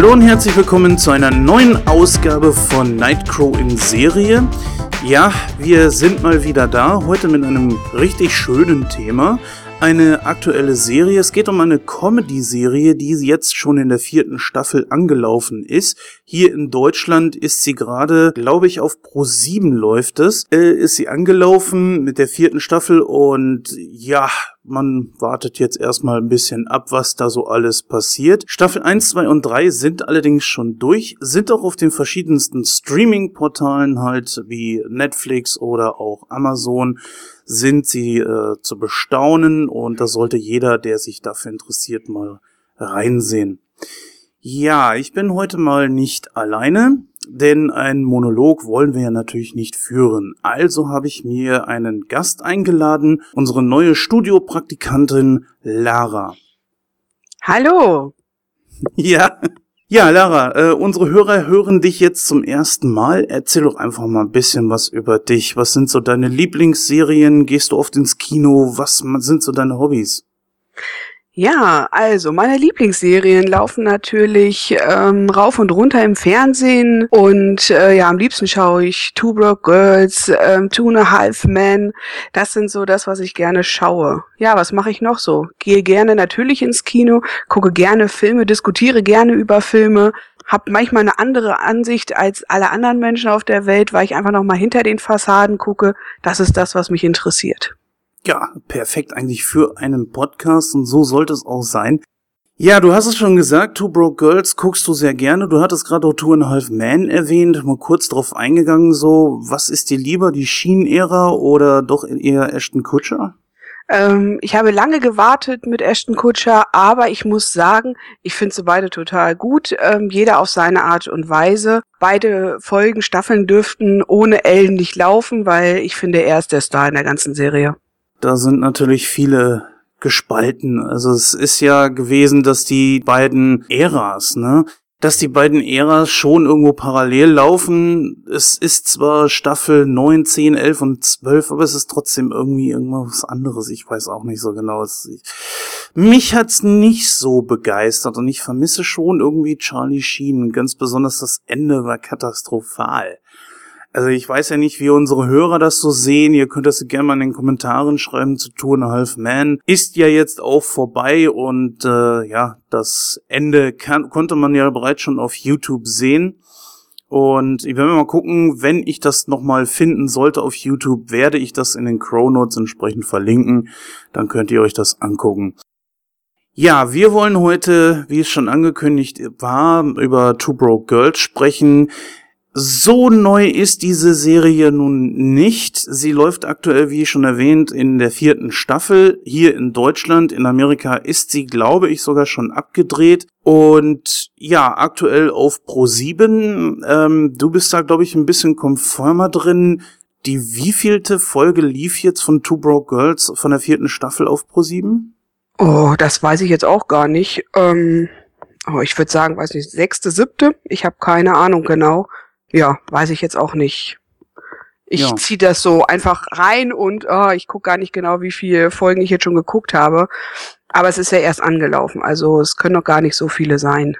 Hallo und herzlich willkommen zu einer neuen Ausgabe von Nightcrow in Serie. Ja, wir sind mal wieder da, heute mit einem richtig schönen Thema eine aktuelle Serie. Es geht um eine Comedy-Serie, die jetzt schon in der vierten Staffel angelaufen ist. Hier in Deutschland ist sie gerade, glaube ich, auf Pro 7 läuft es. Äh, ist sie angelaufen mit der vierten Staffel und ja, man wartet jetzt erstmal ein bisschen ab, was da so alles passiert. Staffel 1, 2 und 3 sind allerdings schon durch, sind auch auf den verschiedensten Streaming-Portalen halt wie Netflix oder auch Amazon sind sie äh, zu bestaunen und da sollte jeder, der sich dafür interessiert, mal reinsehen. Ja, ich bin heute mal nicht alleine, denn einen Monolog wollen wir ja natürlich nicht führen. Also habe ich mir einen Gast eingeladen, unsere neue Studiopraktikantin Lara. Hallo. Ja, ja, Lara, äh, unsere Hörer hören dich jetzt zum ersten Mal. Erzähl doch einfach mal ein bisschen was über dich. Was sind so deine Lieblingsserien? Gehst du oft ins Kino? Was sind so deine Hobbys? Ja, also meine Lieblingsserien laufen natürlich ähm, rauf und runter im Fernsehen und äh, ja, am liebsten schaue ich Two Broke Girls, ähm, Two and a Half Men. Das sind so das, was ich gerne schaue. Ja, was mache ich noch so? Gehe gerne natürlich ins Kino, gucke gerne Filme, diskutiere gerne über Filme, habe manchmal eine andere Ansicht als alle anderen Menschen auf der Welt, weil ich einfach noch mal hinter den Fassaden gucke. Das ist das, was mich interessiert. Ja, perfekt eigentlich für einen Podcast und so sollte es auch sein. Ja, du hast es schon gesagt, Two Broke Girls guckst du sehr gerne. Du hattest gerade auch Two and a Half Man erwähnt, mal kurz drauf eingegangen, so, was ist dir lieber, die Sheen-Ära oder doch eher Ashton Kutcher? Ähm, ich habe lange gewartet mit Ashton Kutcher, aber ich muss sagen, ich finde sie beide total gut, ähm, jeder auf seine Art und Weise. Beide Folgen, Staffeln dürften ohne Ellen nicht laufen, weil ich finde, er ist der Star in der ganzen Serie da sind natürlich viele gespalten. Also es ist ja gewesen, dass die beiden Äras, ne, dass die beiden Äras schon irgendwo parallel laufen. Es ist zwar Staffel 9, 10, 11 und 12, aber es ist trotzdem irgendwie irgendwas anderes. Ich weiß auch nicht so genau. mich hat's nicht so begeistert und ich vermisse schon irgendwie Charlie Sheen. Ganz besonders das Ende war katastrophal. Also ich weiß ja nicht, wie unsere Hörer das so sehen. Ihr könnt das gerne mal in den Kommentaren schreiben zu Two and Half Man. Ist ja jetzt auch vorbei und äh, ja, das Ende kann, konnte man ja bereits schon auf YouTube sehen. Und ich werde mal gucken, wenn ich das nochmal finden sollte auf YouTube, werde ich das in den Crow Notes entsprechend verlinken. Dann könnt ihr euch das angucken. Ja, wir wollen heute, wie es schon angekündigt war, über Two Broke Girls sprechen. So neu ist diese Serie nun nicht. Sie läuft aktuell, wie schon erwähnt, in der vierten Staffel. Hier in Deutschland, in Amerika ist sie, glaube ich, sogar schon abgedreht. Und ja, aktuell auf Pro 7. Ähm, du bist da, glaube ich, ein bisschen konformer drin. Die wievielte Folge lief jetzt von Two Broke Girls von der vierten Staffel auf Pro 7? Oh, das weiß ich jetzt auch gar nicht. Ähm, oh, ich würde sagen, weiß nicht, sechste, siebte? Ich habe keine Ahnung genau ja, weiß ich jetzt auch nicht. Ich ja. ziehe das so einfach rein und oh, ich gucke gar nicht genau, wie viele Folgen ich jetzt schon geguckt habe. Aber es ist ja erst angelaufen, also es können noch gar nicht so viele sein.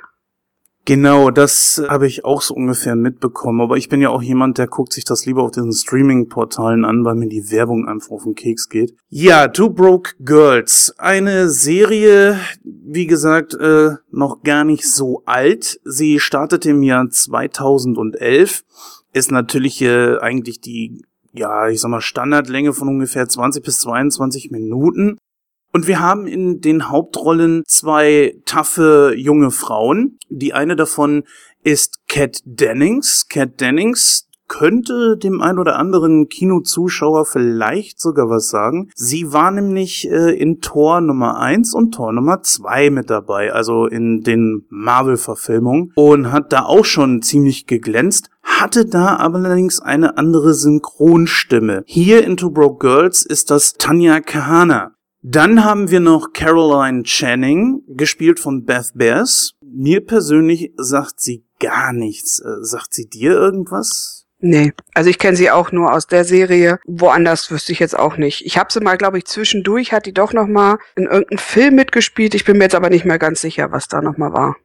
Genau, das habe ich auch so ungefähr mitbekommen. Aber ich bin ja auch jemand, der guckt sich das lieber auf diesen Streaming-Portalen an, weil mir die Werbung einfach auf den Keks geht. Ja, Two Broke Girls. Eine Serie, wie gesagt, äh, noch gar nicht so alt. Sie startete im Jahr 2011. Ist natürlich äh, eigentlich die ja, ich sag mal, Standardlänge von ungefähr 20 bis 22 Minuten. Und wir haben in den Hauptrollen zwei taffe junge Frauen. Die eine davon ist Kat Dennings. Kat Dennings könnte dem ein oder anderen Kinozuschauer vielleicht sogar was sagen. Sie war nämlich äh, in Tor Nummer 1 und Tor Nummer 2 mit dabei, also in den Marvel-Verfilmungen und hat da auch schon ziemlich geglänzt, hatte da allerdings eine andere Synchronstimme. Hier in Two Broke Girls ist das Tanya Kahana. Dann haben wir noch Caroline Channing, gespielt von Beth Bears. Mir persönlich sagt sie gar nichts. Äh, sagt sie dir irgendwas? Nee, also ich kenne sie auch nur aus der Serie. Woanders wüsste ich jetzt auch nicht. Ich habe sie mal, glaube ich, zwischendurch hat die doch noch mal in irgendeinem Film mitgespielt. Ich bin mir jetzt aber nicht mehr ganz sicher, was da noch mal war.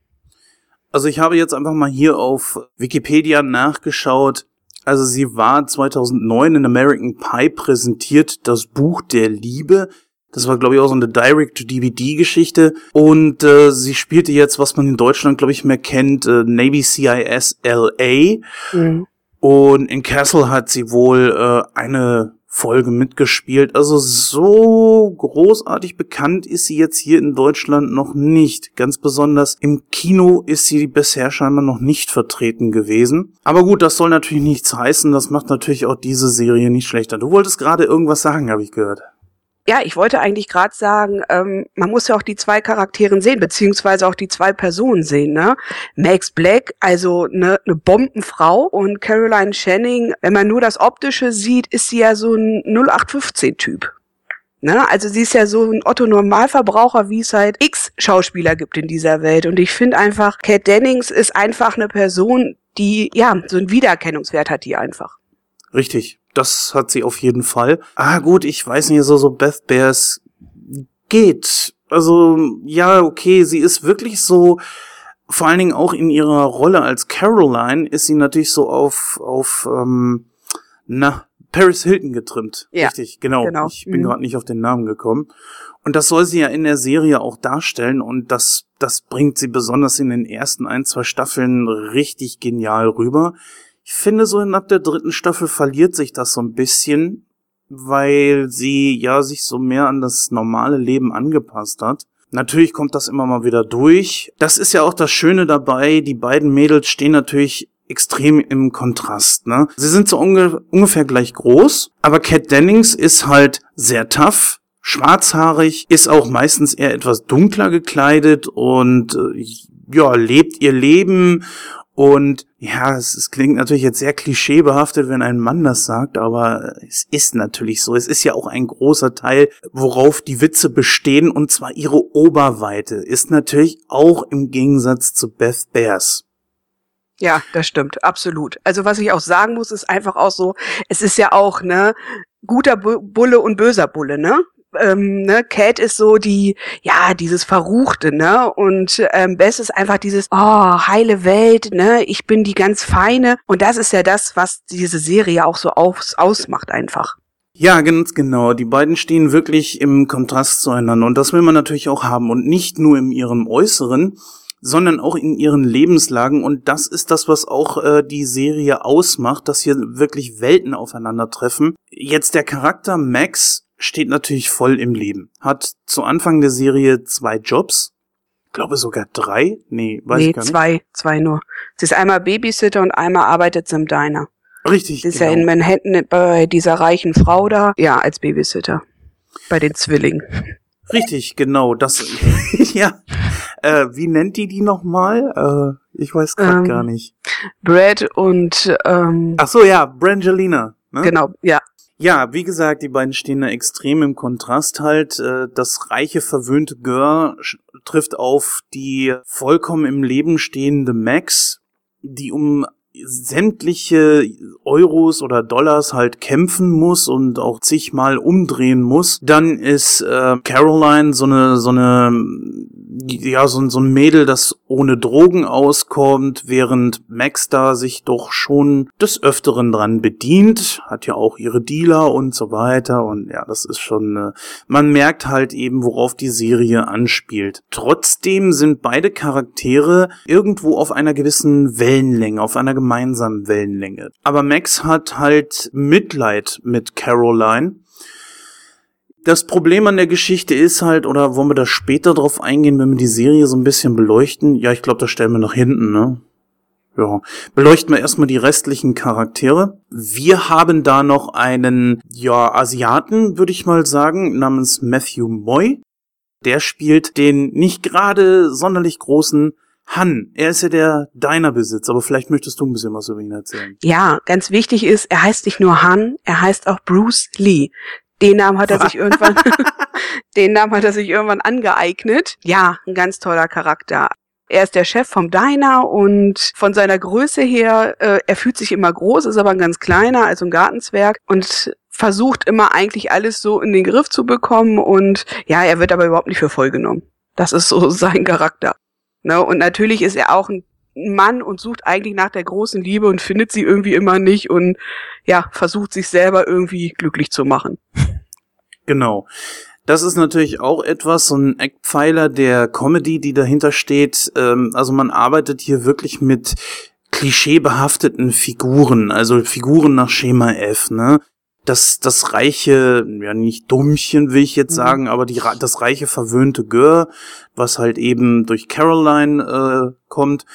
Also ich habe jetzt einfach mal hier auf Wikipedia nachgeschaut. Also sie war 2009 in American Pie präsentiert, das Buch der Liebe. Das war, glaube ich, auch so eine Direct-to-DVD-Geschichte. Und äh, sie spielte jetzt, was man in Deutschland, glaube ich, mehr kennt, äh, Navy CIS LA. Mhm. Und in Castle hat sie wohl äh, eine Folge mitgespielt. Also so großartig bekannt ist sie jetzt hier in Deutschland noch nicht. Ganz besonders im Kino ist sie bisher scheinbar noch nicht vertreten gewesen. Aber gut, das soll natürlich nichts heißen. Das macht natürlich auch diese Serie nicht schlechter. Du wolltest gerade irgendwas sagen, habe ich gehört. Ja, ich wollte eigentlich gerade sagen, ähm, man muss ja auch die zwei Charakteren sehen, beziehungsweise auch die zwei Personen sehen. Ne? Max Black, also eine ne Bombenfrau und Caroline Channing, wenn man nur das Optische sieht, ist sie ja so ein 0815-Typ. Ne? Also sie ist ja so ein Otto-Normalverbraucher, wie es halt x Schauspieler gibt in dieser Welt. Und ich finde einfach, Kat Dennings ist einfach eine Person, die, ja, so einen Wiedererkennungswert hat die einfach. Richtig das hat sie auf jeden Fall. Ah, gut, ich weiß nicht, so, so Beth Bears geht. Also, ja, okay, sie ist wirklich so, vor allen Dingen auch in ihrer Rolle als Caroline ist sie natürlich so auf, auf, ähm, na, Paris Hilton getrimmt. Ja, Richtig, genau. genau. Ich bin mhm. gerade nicht auf den Namen gekommen. Und das soll sie ja in der Serie auch darstellen und das, das bringt sie besonders in den ersten ein, zwei Staffeln richtig genial rüber. Ich finde, so ab der dritten Staffel verliert sich das so ein bisschen, weil sie ja sich so mehr an das normale Leben angepasst hat. Natürlich kommt das immer mal wieder durch. Das ist ja auch das Schöne dabei. Die beiden Mädels stehen natürlich extrem im Kontrast. Ne? Sie sind so unge ungefähr gleich groß, aber Kat Dennings ist halt sehr tough, schwarzhaarig, ist auch meistens eher etwas dunkler gekleidet und äh, ja, lebt ihr Leben und ja, es, es klingt natürlich jetzt sehr klischeebehaftet, wenn ein Mann das sagt, aber es ist natürlich so. Es ist ja auch ein großer Teil, worauf die Witze bestehen, und zwar ihre Oberweite ist natürlich auch im Gegensatz zu Beth Bears. Ja, das stimmt, absolut. Also was ich auch sagen muss, ist einfach auch so, es ist ja auch, ne, guter Bulle und böser Bulle, ne? Ähm, ne, Cat ist so die, ja, dieses Verruchte, ne? Und ähm, Bess ist einfach dieses, oh, heile Welt, ne? Ich bin die ganz feine. Und das ist ja das, was diese Serie auch so aus, ausmacht einfach. Ja, ganz genau. Die beiden stehen wirklich im Kontrast zueinander. Und das will man natürlich auch haben. Und nicht nur in ihrem Äußeren, sondern auch in ihren Lebenslagen. Und das ist das, was auch äh, die Serie ausmacht, dass hier wirklich Welten aufeinandertreffen. Jetzt der Charakter Max steht natürlich voll im Leben. Hat zu Anfang der Serie zwei Jobs. glaube sogar drei. Nee, weiß nee, ich gar nicht. zwei, zwei nur. Sie ist einmal Babysitter und einmal arbeitet sie im Diner. Richtig. Sie ist genau. ja in Manhattan bei dieser reichen Frau da. Ja, als Babysitter. Bei den Zwillingen. Richtig, genau. Das, ja. Äh, wie nennt die die nochmal? Äh, ich weiß gerade ähm, gar nicht. Brad und, ähm, Ach so, ja, Brangelina. Ne? Genau, ja. Ja, wie gesagt, die beiden stehen da extrem im Kontrast halt. Äh, das reiche, verwöhnte Girl trifft auf die vollkommen im Leben stehende Max, die um sämtliche Euros oder Dollars halt kämpfen muss und auch zigmal umdrehen muss. Dann ist äh, Caroline so eine so eine ja so, so ein Mädel, das ohne Drogen auskommt, während Max da sich doch schon des öfteren dran bedient, hat ja auch ihre Dealer und so weiter und ja, das ist schon äh, man merkt halt eben, worauf die Serie anspielt. Trotzdem sind beide Charaktere irgendwo auf einer gewissen Wellenlänge, auf einer gemeinsamen Wellenlänge. Aber Max hat halt Mitleid mit Caroline. Das Problem an der Geschichte ist halt, oder wollen wir da später drauf eingehen, wenn wir die Serie so ein bisschen beleuchten? Ja, ich glaube, das stellen wir nach hinten, ne? Ja. Beleuchten wir erstmal die restlichen Charaktere. Wir haben da noch einen, ja, Asiaten, würde ich mal sagen, namens Matthew Moy. Der spielt den nicht gerade sonderlich großen Han, er ist ja der Diner-Besitzer, aber vielleicht möchtest du ein bisschen was über ihn erzählen. Ja, ganz wichtig ist, er heißt nicht nur Han, er heißt auch Bruce Lee. Den Namen hat er sich irgendwann, den Namen hat er sich irgendwann angeeignet. Ja, ein ganz toller Charakter. Er ist der Chef vom Diner und von seiner Größe her, äh, er fühlt sich immer groß, ist aber ein ganz kleiner, also ein Gartenzwerg und versucht immer eigentlich alles so in den Griff zu bekommen und ja, er wird aber überhaupt nicht für voll genommen. Das ist so sein Charakter. Ne? Und natürlich ist er auch ein Mann und sucht eigentlich nach der großen Liebe und findet sie irgendwie immer nicht und ja, versucht sich selber irgendwie glücklich zu machen. Genau. Das ist natürlich auch etwas, so ein Eckpfeiler der Comedy, die dahinter steht. Ähm, also man arbeitet hier wirklich mit klischeebehafteten Figuren, also Figuren nach Schema F, ne? Das, das reiche, ja nicht Dummchen will ich jetzt mhm. sagen, aber die, das reiche verwöhnte Gör, was halt eben durch Caroline äh, kommt.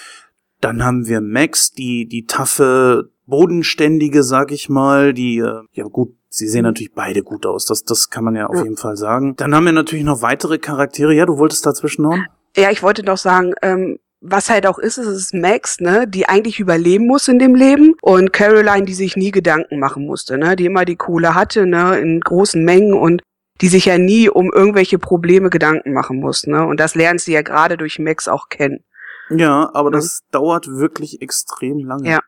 Dann haben wir Max, die, die taffe, bodenständige, sag ich mal, die, äh, ja gut, Sie sehen natürlich beide gut aus. Das, das kann man ja auf ja. jeden Fall sagen. Dann haben wir natürlich noch weitere Charaktere. Ja, du wolltest dazwischen noch? Ja, ich wollte noch sagen, ähm, was halt auch ist, ist es Max, ne, die eigentlich überleben muss in dem Leben und Caroline, die sich nie Gedanken machen musste, ne, die immer die Kohle hatte, ne, in großen Mengen und die sich ja nie um irgendwelche Probleme Gedanken machen muss, ne, und das lernt sie ja gerade durch Max auch kennen. Ja, aber das ja. dauert wirklich extrem lange. Ja.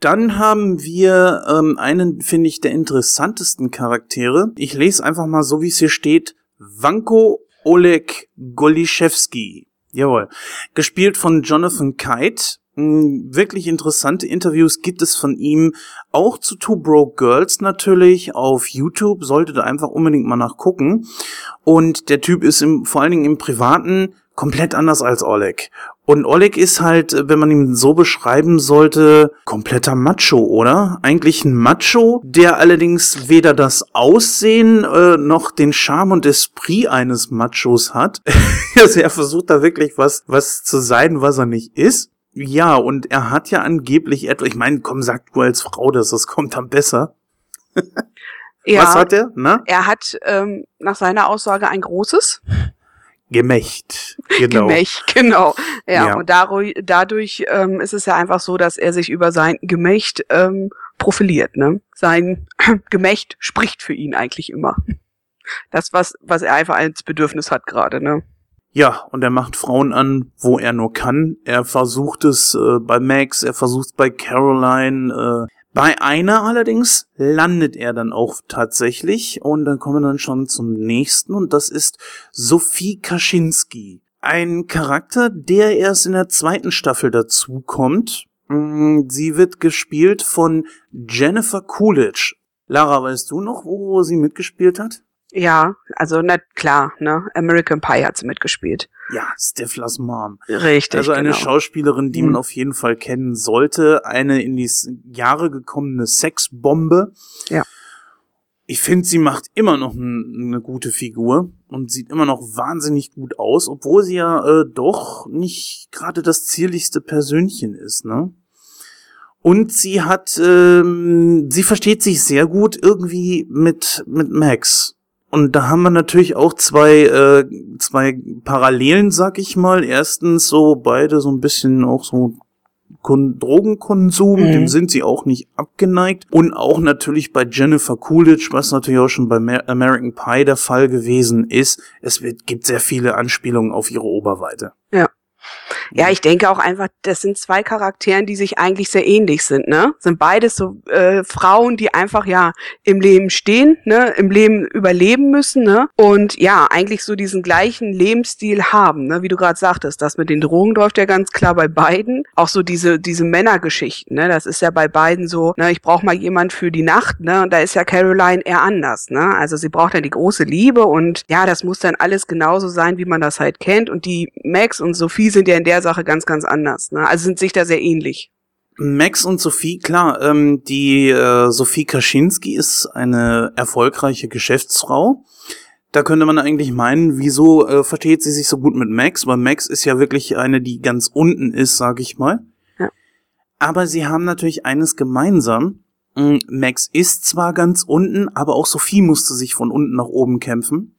Dann haben wir ähm, einen, finde ich, der interessantesten Charaktere. Ich lese einfach mal so, wie es hier steht. Vanko Oleg Goliszewski. Jawohl. Gespielt von Jonathan Kite. Hm, wirklich interessante Interviews gibt es von ihm. Auch zu Two Broke Girls natürlich auf YouTube. Solltet ihr einfach unbedingt mal nachgucken. Und der Typ ist im, vor allen Dingen im Privaten komplett anders als Oleg. Und Oleg ist halt, wenn man ihn so beschreiben sollte, kompletter Macho, oder? Eigentlich ein Macho, der allerdings weder das Aussehen äh, noch den Charme und Esprit eines Machos hat. also er versucht da wirklich was, was zu sein, was er nicht ist. Ja, und er hat ja angeblich etwa, ich meine, komm, sag du als Frau, dass das kommt dann besser. ja, was hat er? Na? Er hat ähm, nach seiner Aussage ein großes. Gemächt. Genau. Gemächt, genau. Ja, ja. und dadurch, dadurch ähm, ist es ja einfach so, dass er sich über sein Gemächt ähm, profiliert. Ne? Sein Gemächt spricht für ihn eigentlich immer. Das, was, was er einfach als Bedürfnis hat gerade. Ne? Ja, und er macht Frauen an, wo er nur kann. Er versucht es äh, bei Max, er versucht es bei Caroline, äh, bei einer allerdings landet er dann auch tatsächlich und dann kommen wir dann schon zum nächsten und das ist Sophie Kaczynski. Ein Charakter, der erst in der zweiten Staffel dazu kommt. Mm, sie wird gespielt von Jennifer Coolidge. Lara, weißt du noch, wo sie mitgespielt hat? Ja, also na klar, ne? American Pie hat sie mitgespielt. Ja, Stiflers Mom. Richtig. Also eine genau. Schauspielerin, die mhm. man auf jeden Fall kennen sollte. Eine in die Jahre gekommene Sexbombe. Ja. Ich finde, sie macht immer noch eine gute Figur und sieht immer noch wahnsinnig gut aus, obwohl sie ja äh, doch nicht gerade das zierlichste Persönchen ist, ne? Und sie hat, ähm, sie versteht sich sehr gut irgendwie mit mit Max. Und da haben wir natürlich auch zwei, äh, zwei Parallelen, sag ich mal. Erstens so beide so ein bisschen auch so Kon Drogenkonsum, mhm. dem sind sie auch nicht abgeneigt. Und auch natürlich bei Jennifer Coolidge, was natürlich auch schon bei American Pie der Fall gewesen ist. Es wird, gibt sehr viele Anspielungen auf ihre Oberweite. Ja. Ja, ich denke auch einfach, das sind zwei Charakteren, die sich eigentlich sehr ähnlich sind, ne? Sind beides so äh, Frauen, die einfach ja im Leben stehen, ne, im Leben überleben müssen, ne? Und ja, eigentlich so diesen gleichen Lebensstil haben, ne? Wie du gerade sagtest, das mit den Drogen läuft ja ganz klar bei beiden. Auch so diese diese Männergeschichten, ne? Das ist ja bei beiden so, ne, ich brauche mal jemand für die Nacht, ne? Und da ist ja Caroline eher anders, ne? Also sie braucht dann die große Liebe und ja, das muss dann alles genauso sein, wie man das halt kennt und die Max und Sophie sind ja in der Sache ganz, ganz anders. Ne? Also sind sich da sehr ähnlich. Max und Sophie, klar, ähm, die äh, Sophie Kaczynski ist eine erfolgreiche Geschäftsfrau. Da könnte man eigentlich meinen, wieso äh, versteht sie sich so gut mit Max? Weil Max ist ja wirklich eine, die ganz unten ist, sag ich mal. Ja. Aber sie haben natürlich eines gemeinsam. Mm, Max ist zwar ganz unten, aber auch Sophie musste sich von unten nach oben kämpfen.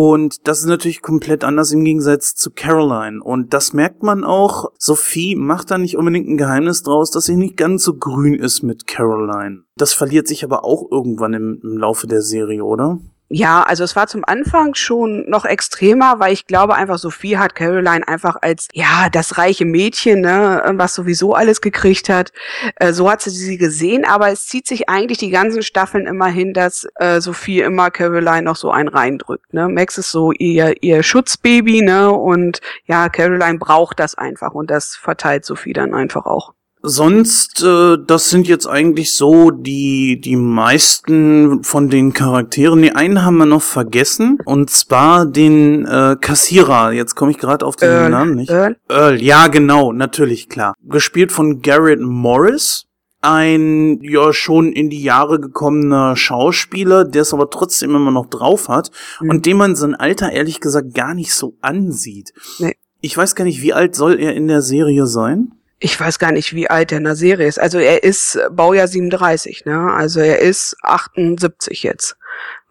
Und das ist natürlich komplett anders im Gegensatz zu Caroline. Und das merkt man auch. Sophie macht da nicht unbedingt ein Geheimnis draus, dass sie nicht ganz so grün ist mit Caroline. Das verliert sich aber auch irgendwann im, im Laufe der Serie, oder? Ja, also es war zum Anfang schon noch extremer, weil ich glaube einfach, Sophie hat Caroline einfach als, ja, das reiche Mädchen, ne, was sowieso alles gekriegt hat. Äh, so hat sie sie gesehen, aber es zieht sich eigentlich die ganzen Staffeln immer hin, dass äh, Sophie immer Caroline noch so einen reindrückt, ne. Max ist so ihr, ihr Schutzbaby, ne, und ja, Caroline braucht das einfach und das verteilt Sophie dann einfach auch. Sonst, äh, das sind jetzt eigentlich so die, die meisten von den Charakteren. Die einen haben wir noch vergessen. Und zwar den äh, Kassierer. Jetzt komme ich gerade auf den Earl. Namen nicht. Earl? Earl, ja, genau, natürlich, klar. Gespielt von Garrett Morris. Ein ja schon in die Jahre gekommener Schauspieler, der es aber trotzdem immer noch drauf hat mhm. und dem man sein Alter ehrlich gesagt gar nicht so ansieht. Nee. Ich weiß gar nicht, wie alt soll er in der Serie sein? Ich weiß gar nicht, wie alt er in der Serie ist. Also er ist Baujahr 37, ne? Also er ist 78 jetzt.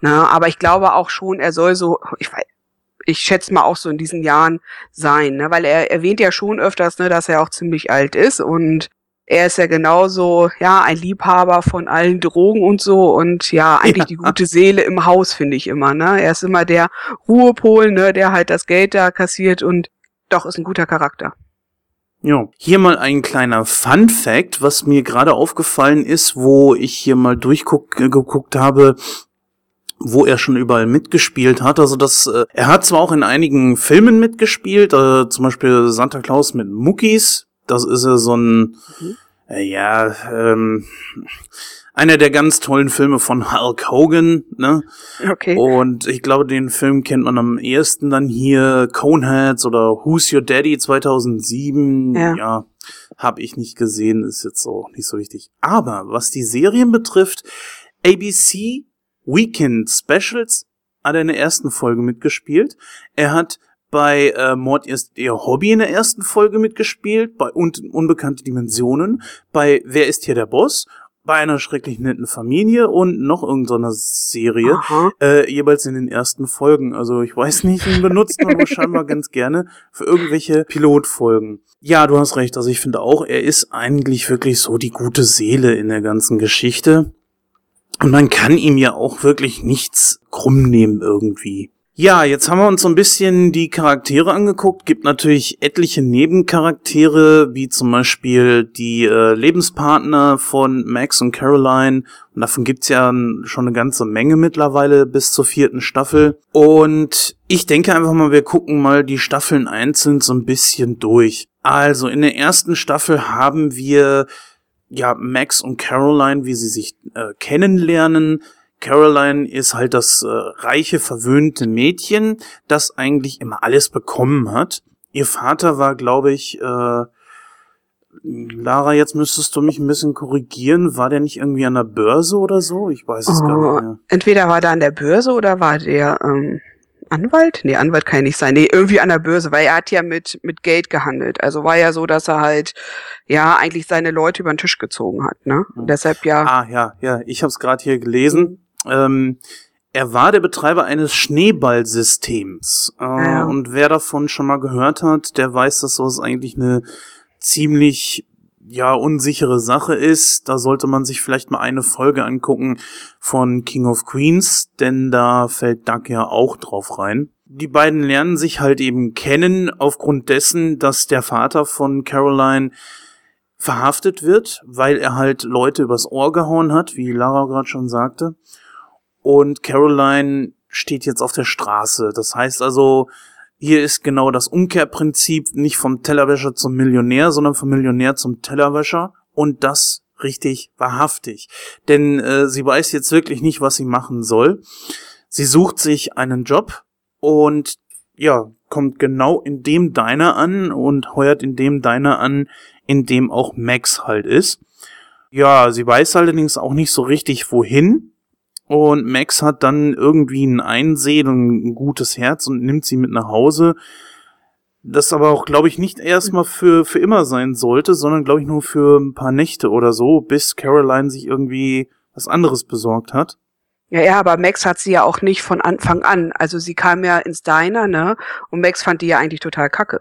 Ne? Aber ich glaube auch schon, er soll so, ich weiß, ich schätze mal auch so in diesen Jahren sein, ne? Weil er erwähnt ja schon öfters, ne, dass er auch ziemlich alt ist und er ist ja genauso, ja, ein Liebhaber von allen Drogen und so und ja, eigentlich ja. die gute Seele im Haus, finde ich immer, ne? Er ist immer der Ruhepol, ne, der halt das Geld da kassiert und doch ist ein guter Charakter. Ja, hier mal ein kleiner Fun Fact, was mir gerade aufgefallen ist, wo ich hier mal durchgeguckt habe, wo er schon überall mitgespielt hat. Also das, äh, er hat zwar auch in einigen Filmen mitgespielt, äh, zum Beispiel Santa Claus mit Muckis. Das ist ja so ein, mhm. äh, ja, ähm, einer der ganz tollen Filme von Hulk Hogan, ne? Okay. Und ich glaube, den Film kennt man am ehesten dann hier Coneheads oder Who's Your Daddy 2007. Ja. ja habe ich nicht gesehen, ist jetzt so nicht so wichtig. Aber was die Serien betrifft, ABC Weekend Specials hat er in der ersten Folge mitgespielt. Er hat bei äh, Mord ist ihr Hobby in der ersten Folge mitgespielt, bei Un Unbekannte Dimensionen, bei Wer ist hier der Boss bei einer schrecklich netten Familie und noch irgendeiner Serie, äh, jeweils in den ersten Folgen. Also ich weiß nicht, ihn benutzt man scheinbar ganz gerne für irgendwelche Pilotfolgen. Ja, du hast recht. Also ich finde auch, er ist eigentlich wirklich so die gute Seele in der ganzen Geschichte. Und man kann ihm ja auch wirklich nichts krumm nehmen irgendwie. Ja, jetzt haben wir uns so ein bisschen die Charaktere angeguckt. Gibt natürlich etliche Nebencharaktere, wie zum Beispiel die äh, Lebenspartner von Max und Caroline. Und davon gibt's ja schon eine ganze Menge mittlerweile bis zur vierten Staffel. Und ich denke einfach mal, wir gucken mal die Staffeln einzeln so ein bisschen durch. Also in der ersten Staffel haben wir ja Max und Caroline, wie sie sich äh, kennenlernen. Caroline ist halt das äh, reiche, verwöhnte Mädchen, das eigentlich immer alles bekommen hat. Ihr Vater war, glaube ich, äh, Lara, jetzt müsstest du mich ein bisschen korrigieren. War der nicht irgendwie an der Börse oder so? Ich weiß es oh, gar nicht mehr. Entweder war der an der Börse oder war der ähm, Anwalt? Nee, Anwalt kann ja nicht sein. Nee, irgendwie an der Börse, weil er hat ja mit, mit Geld gehandelt. Also war ja so, dass er halt, ja, eigentlich seine Leute über den Tisch gezogen hat, ne? Mhm. Deshalb ja. Ah, ja, ja, ich habe es gerade hier gelesen. Ähm, er war der Betreiber eines Schneeballsystems. Äh, ja. Und wer davon schon mal gehört hat, der weiß, dass sowas eigentlich eine ziemlich ja unsichere Sache ist. Da sollte man sich vielleicht mal eine Folge angucken von King of Queens, denn da fällt Doug ja auch drauf rein. Die beiden lernen sich halt eben kennen aufgrund dessen, dass der Vater von Caroline verhaftet wird, weil er halt Leute übers Ohr gehauen hat, wie Lara gerade schon sagte und Caroline steht jetzt auf der Straße. Das heißt also, hier ist genau das Umkehrprinzip nicht vom Tellerwäscher zum Millionär, sondern vom Millionär zum Tellerwäscher und das richtig wahrhaftig. Denn äh, sie weiß jetzt wirklich nicht, was sie machen soll. Sie sucht sich einen Job und ja, kommt genau in dem Deiner an und heuert in dem Deiner an, in dem auch Max halt ist. Ja, sie weiß allerdings auch nicht so richtig wohin. Und Max hat dann irgendwie ein Einsehen und ein gutes Herz und nimmt sie mit nach Hause. Das aber auch, glaube ich, nicht erstmal für, für immer sein sollte, sondern, glaube ich, nur für ein paar Nächte oder so, bis Caroline sich irgendwie was anderes besorgt hat. Ja, ja, aber Max hat sie ja auch nicht von Anfang an. Also sie kam ja ins Diner, ne? Und Max fand die ja eigentlich total kacke.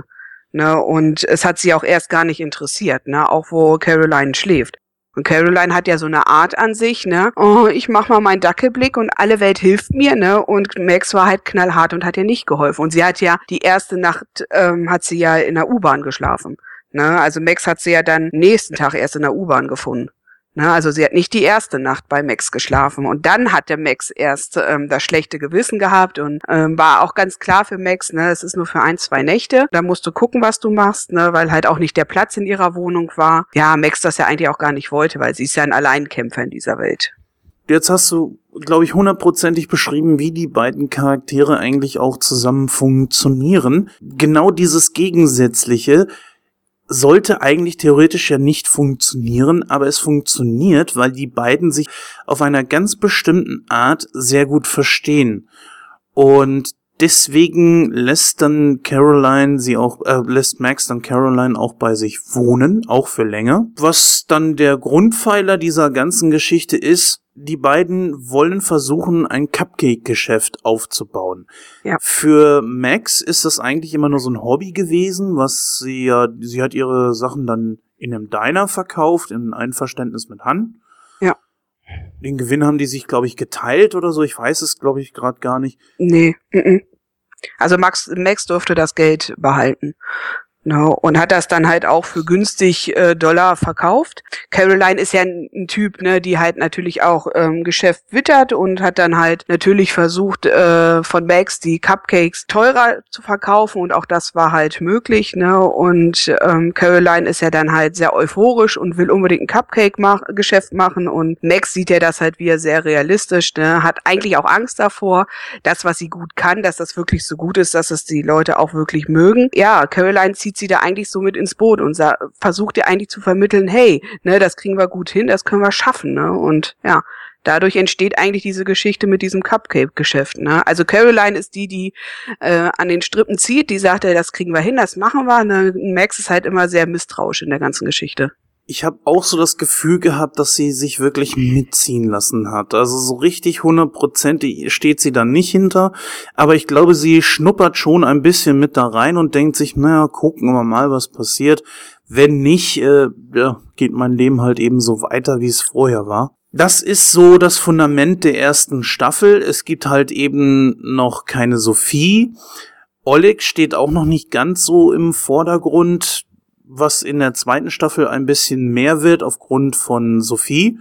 Ne? Und es hat sie auch erst gar nicht interessiert, ne? Auch wo Caroline schläft. Und Caroline hat ja so eine Art an sich, ne? Oh, ich mach mal meinen Dackelblick und alle Welt hilft mir, ne? Und Max war halt knallhart und hat ihr nicht geholfen. Und sie hat ja die erste Nacht ähm, hat sie ja in der U-Bahn geschlafen. Ne? Also Max hat sie ja dann nächsten Tag erst in der U-Bahn gefunden. Ne, also sie hat nicht die erste Nacht bei Max geschlafen und dann hat der Max erst ähm, das schlechte Gewissen gehabt und ähm, war auch ganz klar für Max, ne, es ist nur für ein, zwei Nächte. Da musst du gucken, was du machst, ne, weil halt auch nicht der Platz in ihrer Wohnung war. Ja, Max das ja eigentlich auch gar nicht wollte, weil sie ist ja ein Alleinkämpfer in dieser Welt. Jetzt hast du, glaube ich, hundertprozentig beschrieben, wie die beiden Charaktere eigentlich auch zusammen funktionieren. Genau dieses Gegensätzliche sollte eigentlich theoretisch ja nicht funktionieren, aber es funktioniert, weil die beiden sich auf einer ganz bestimmten Art sehr gut verstehen. Und deswegen lässt dann Caroline sie auch, äh, lässt Max dann Caroline auch bei sich wohnen, auch für länger. Was dann der Grundpfeiler dieser ganzen Geschichte ist, die beiden wollen versuchen, ein Cupcake-Geschäft aufzubauen. Ja. Für Max ist das eigentlich immer nur so ein Hobby gewesen, was sie ja, sie hat ihre Sachen dann in einem Diner verkauft, in Einverständnis mit Han. Den Gewinn haben die sich, glaube ich, geteilt oder so. Ich weiß es, glaube ich, gerade gar nicht. Nee. Mm -mm. Also Max, Max durfte das Geld behalten. No, ne, und hat das dann halt auch für günstig äh, Dollar verkauft. Caroline ist ja ein, ein, Typ, ne, die halt natürlich auch ähm, Geschäft wittert und hat dann halt natürlich versucht, äh, von Max die Cupcakes teurer zu verkaufen und auch das war halt möglich, ne? Und ähm, Caroline ist ja dann halt sehr euphorisch und will unbedingt ein Cupcake-Geschäft -Mach machen und Max sieht ja das halt wieder sehr realistisch, ne? Hat eigentlich auch Angst davor, das, was sie gut kann, dass das wirklich so gut ist, dass es die Leute auch wirklich mögen. Ja, Caroline zieht zieht sie da eigentlich so mit ins Boot und versucht ihr eigentlich zu vermitteln, hey, ne, das kriegen wir gut hin, das können wir schaffen, ne? Und ja, dadurch entsteht eigentlich diese Geschichte mit diesem Cupcake-Geschäft. Ne? Also Caroline ist die, die äh, an den Strippen zieht, die sagt, ey, das kriegen wir hin, das machen wir. Ne? Max ist halt immer sehr misstrauisch in der ganzen Geschichte ich habe auch so das Gefühl gehabt, dass sie sich wirklich mitziehen lassen hat. Also so richtig hundertprozentig steht sie da nicht hinter. Aber ich glaube, sie schnuppert schon ein bisschen mit da rein und denkt sich, naja, gucken wir mal, was passiert. Wenn nicht, äh, ja, geht mein Leben halt eben so weiter, wie es vorher war. Das ist so das Fundament der ersten Staffel. Es gibt halt eben noch keine Sophie. Oleg steht auch noch nicht ganz so im Vordergrund was in der zweiten Staffel ein bisschen mehr wird aufgrund von Sophie.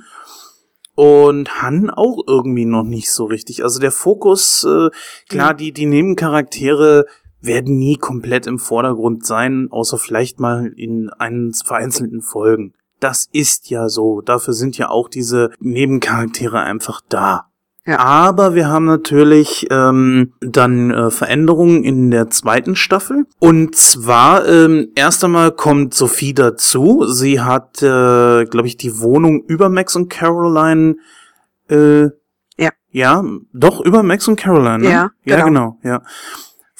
Und Han auch irgendwie noch nicht so richtig. Also der Fokus, äh, klar, die, die Nebencharaktere werden nie komplett im Vordergrund sein, außer vielleicht mal in einen vereinzelten Folgen. Das ist ja so. Dafür sind ja auch diese Nebencharaktere einfach da. Ja. Aber wir haben natürlich ähm, dann äh, Veränderungen in der zweiten Staffel. Und zwar, ähm, erst einmal kommt Sophie dazu. Sie hat, äh, glaube ich, die Wohnung über Max und Caroline. Äh, ja. Ja, doch, über Max und Caroline. Ne? Ja, genau. ja, genau, ja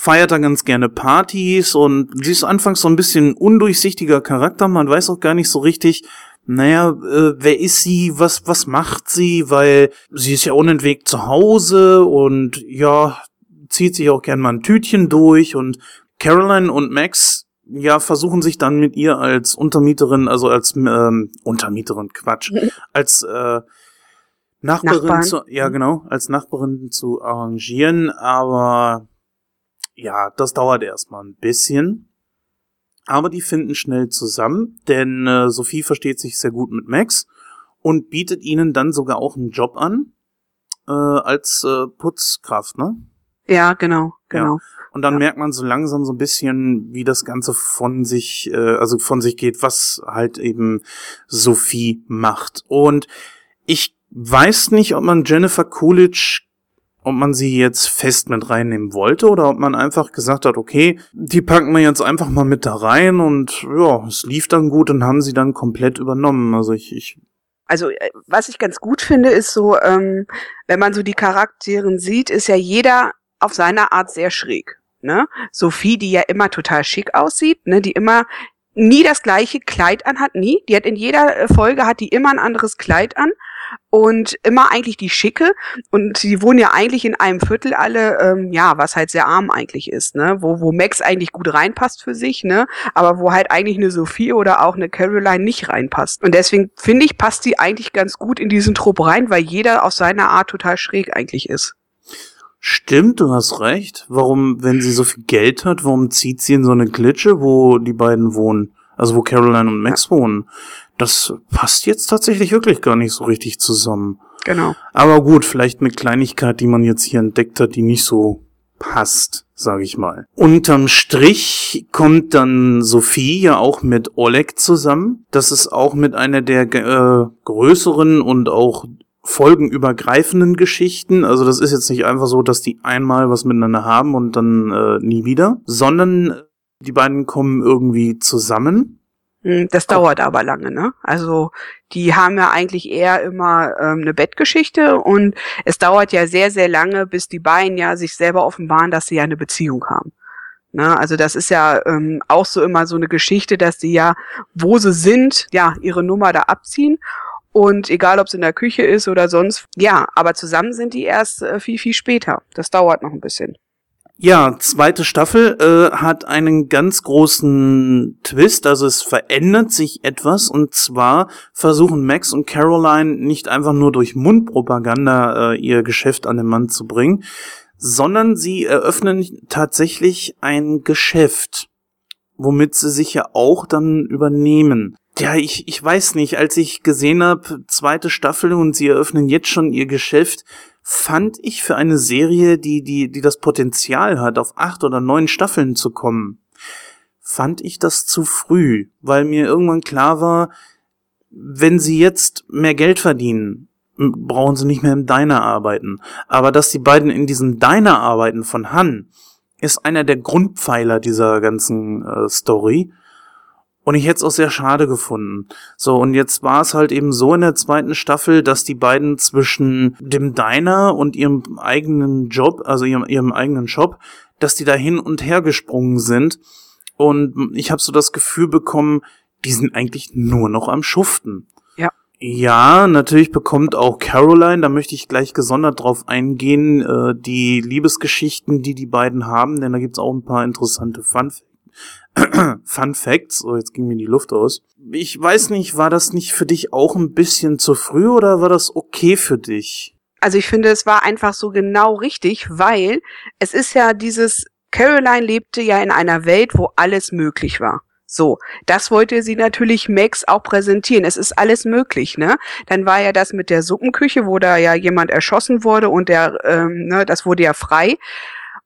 feiert da ganz gerne Partys und sie ist anfangs so ein bisschen undurchsichtiger Charakter. Man weiß auch gar nicht so richtig, naja, äh, wer ist sie, was, was macht sie, weil sie ist ja unentwegt zu Hause und ja, zieht sich auch gern mal ein Tütchen durch und Caroline und Max, ja, versuchen sich dann mit ihr als Untermieterin, also als ähm, Untermieterin, Quatsch, als äh, Nachbarin Nachbarn. zu, ja genau, als Nachbarin zu arrangieren, aber ja, das dauert erstmal ein bisschen. Aber die finden schnell zusammen, denn äh, Sophie versteht sich sehr gut mit Max und bietet ihnen dann sogar auch einen Job an äh, als äh, Putzkraft, ne? Ja, genau, genau. Ja. Und dann ja. merkt man so langsam so ein bisschen, wie das Ganze von sich, äh, also von sich geht, was halt eben Sophie macht. Und ich weiß nicht, ob man Jennifer Coolidge ob man sie jetzt fest mit reinnehmen wollte oder ob man einfach gesagt hat, okay, die packen wir jetzt einfach mal mit da rein und ja, es lief dann gut und haben sie dann komplett übernommen. Also ich, ich also äh, was ich ganz gut finde, ist so, ähm, wenn man so die Charakteren sieht, ist ja jeder auf seine Art sehr schräg. Ne? Sophie, die ja immer total schick aussieht, ne, die immer nie das gleiche Kleid anhat, nie. Die hat in jeder äh, Folge hat die immer ein anderes Kleid an und immer eigentlich die Schicke und die wohnen ja eigentlich in einem Viertel alle, ähm, ja, was halt sehr arm eigentlich ist, ne, wo, wo Max eigentlich gut reinpasst für sich, ne, aber wo halt eigentlich eine Sophie oder auch eine Caroline nicht reinpasst. Und deswegen finde ich, passt die eigentlich ganz gut in diesen Trupp rein, weil jeder aus seiner Art total schräg eigentlich ist. Stimmt, du hast recht. Warum, wenn sie so viel Geld hat, warum zieht sie in so eine Klitsche, wo die beiden wohnen? Also wo Caroline und Max ja. wohnen. Das passt jetzt tatsächlich wirklich gar nicht so richtig zusammen. Genau. Aber gut, vielleicht eine Kleinigkeit, die man jetzt hier entdeckt hat, die nicht so passt, sage ich mal. Unterm Strich kommt dann Sophie ja auch mit Oleg zusammen. Das ist auch mit einer der äh, größeren und auch folgenübergreifenden Geschichten. Also das ist jetzt nicht einfach so, dass die einmal was miteinander haben und dann äh, nie wieder, sondern die beiden kommen irgendwie zusammen. Hm, das dauert aber lange, ne? Also die haben ja eigentlich eher immer ähm, eine Bettgeschichte und es dauert ja sehr, sehr lange, bis die beiden ja sich selber offenbaren, dass sie ja eine Beziehung haben. Ne? Also das ist ja ähm, auch so immer so eine Geschichte, dass sie ja, wo sie sind, ja, ihre Nummer da abziehen. Und egal, ob es in der Küche ist oder sonst, ja, aber zusammen sind die erst äh, viel, viel später. Das dauert noch ein bisschen. Ja, zweite Staffel äh, hat einen ganz großen Twist, also es verändert sich etwas und zwar versuchen Max und Caroline nicht einfach nur durch Mundpropaganda äh, ihr Geschäft an den Mann zu bringen, sondern sie eröffnen tatsächlich ein Geschäft, womit sie sich ja auch dann übernehmen. Ja, ich, ich weiß nicht, als ich gesehen habe, zweite Staffel und sie eröffnen jetzt schon ihr Geschäft, fand ich für eine Serie, die, die, die das Potenzial hat, auf acht oder neun Staffeln zu kommen, fand ich das zu früh, weil mir irgendwann klar war, wenn sie jetzt mehr Geld verdienen, brauchen sie nicht mehr im Diner arbeiten. Aber dass die beiden in diesem Diner arbeiten von Han, ist einer der Grundpfeiler dieser ganzen äh, Story. Und ich hätte es auch sehr schade gefunden. So, und jetzt war es halt eben so in der zweiten Staffel, dass die beiden zwischen dem Diner und ihrem eigenen Job, also ihrem, ihrem eigenen Shop, dass die da hin und her gesprungen sind. Und ich habe so das Gefühl bekommen, die sind eigentlich nur noch am Schuften. Ja. Ja, natürlich bekommt auch Caroline, da möchte ich gleich gesondert drauf eingehen, äh, die Liebesgeschichten, die die beiden haben, denn da gibt's auch ein paar interessante Fun Fun Facts. So, jetzt ging mir die Luft aus. Ich weiß nicht, war das nicht für dich auch ein bisschen zu früh oder war das okay für dich? Also ich finde, es war einfach so genau richtig, weil es ist ja dieses, Caroline lebte ja in einer Welt, wo alles möglich war. So, das wollte sie natürlich Max auch präsentieren. Es ist alles möglich, ne? Dann war ja das mit der Suppenküche, wo da ja jemand erschossen wurde und der, ähm, ne, das wurde ja frei.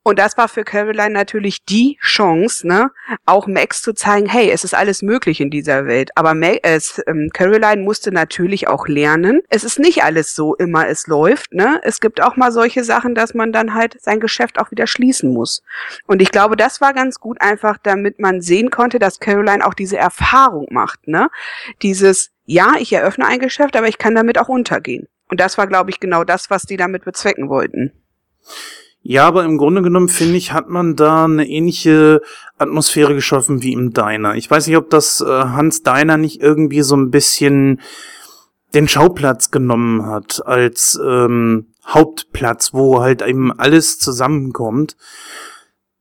Und das war für Caroline natürlich die Chance, ne, auch Max zu zeigen, hey, es ist alles möglich in dieser Welt. Aber Max, äh, ähm, Caroline musste natürlich auch lernen. Es ist nicht alles so immer, es läuft, ne. Es gibt auch mal solche Sachen, dass man dann halt sein Geschäft auch wieder schließen muss. Und ich glaube, das war ganz gut einfach, damit man sehen konnte, dass Caroline auch diese Erfahrung macht, ne. Dieses, ja, ich eröffne ein Geschäft, aber ich kann damit auch untergehen. Und das war, glaube ich, genau das, was die damit bezwecken wollten. Ja, aber im Grunde genommen finde ich, hat man da eine ähnliche Atmosphäre geschaffen wie im Diner. Ich weiß nicht, ob das äh, Hans Diner nicht irgendwie so ein bisschen den Schauplatz genommen hat als ähm, Hauptplatz, wo halt eben alles zusammenkommt.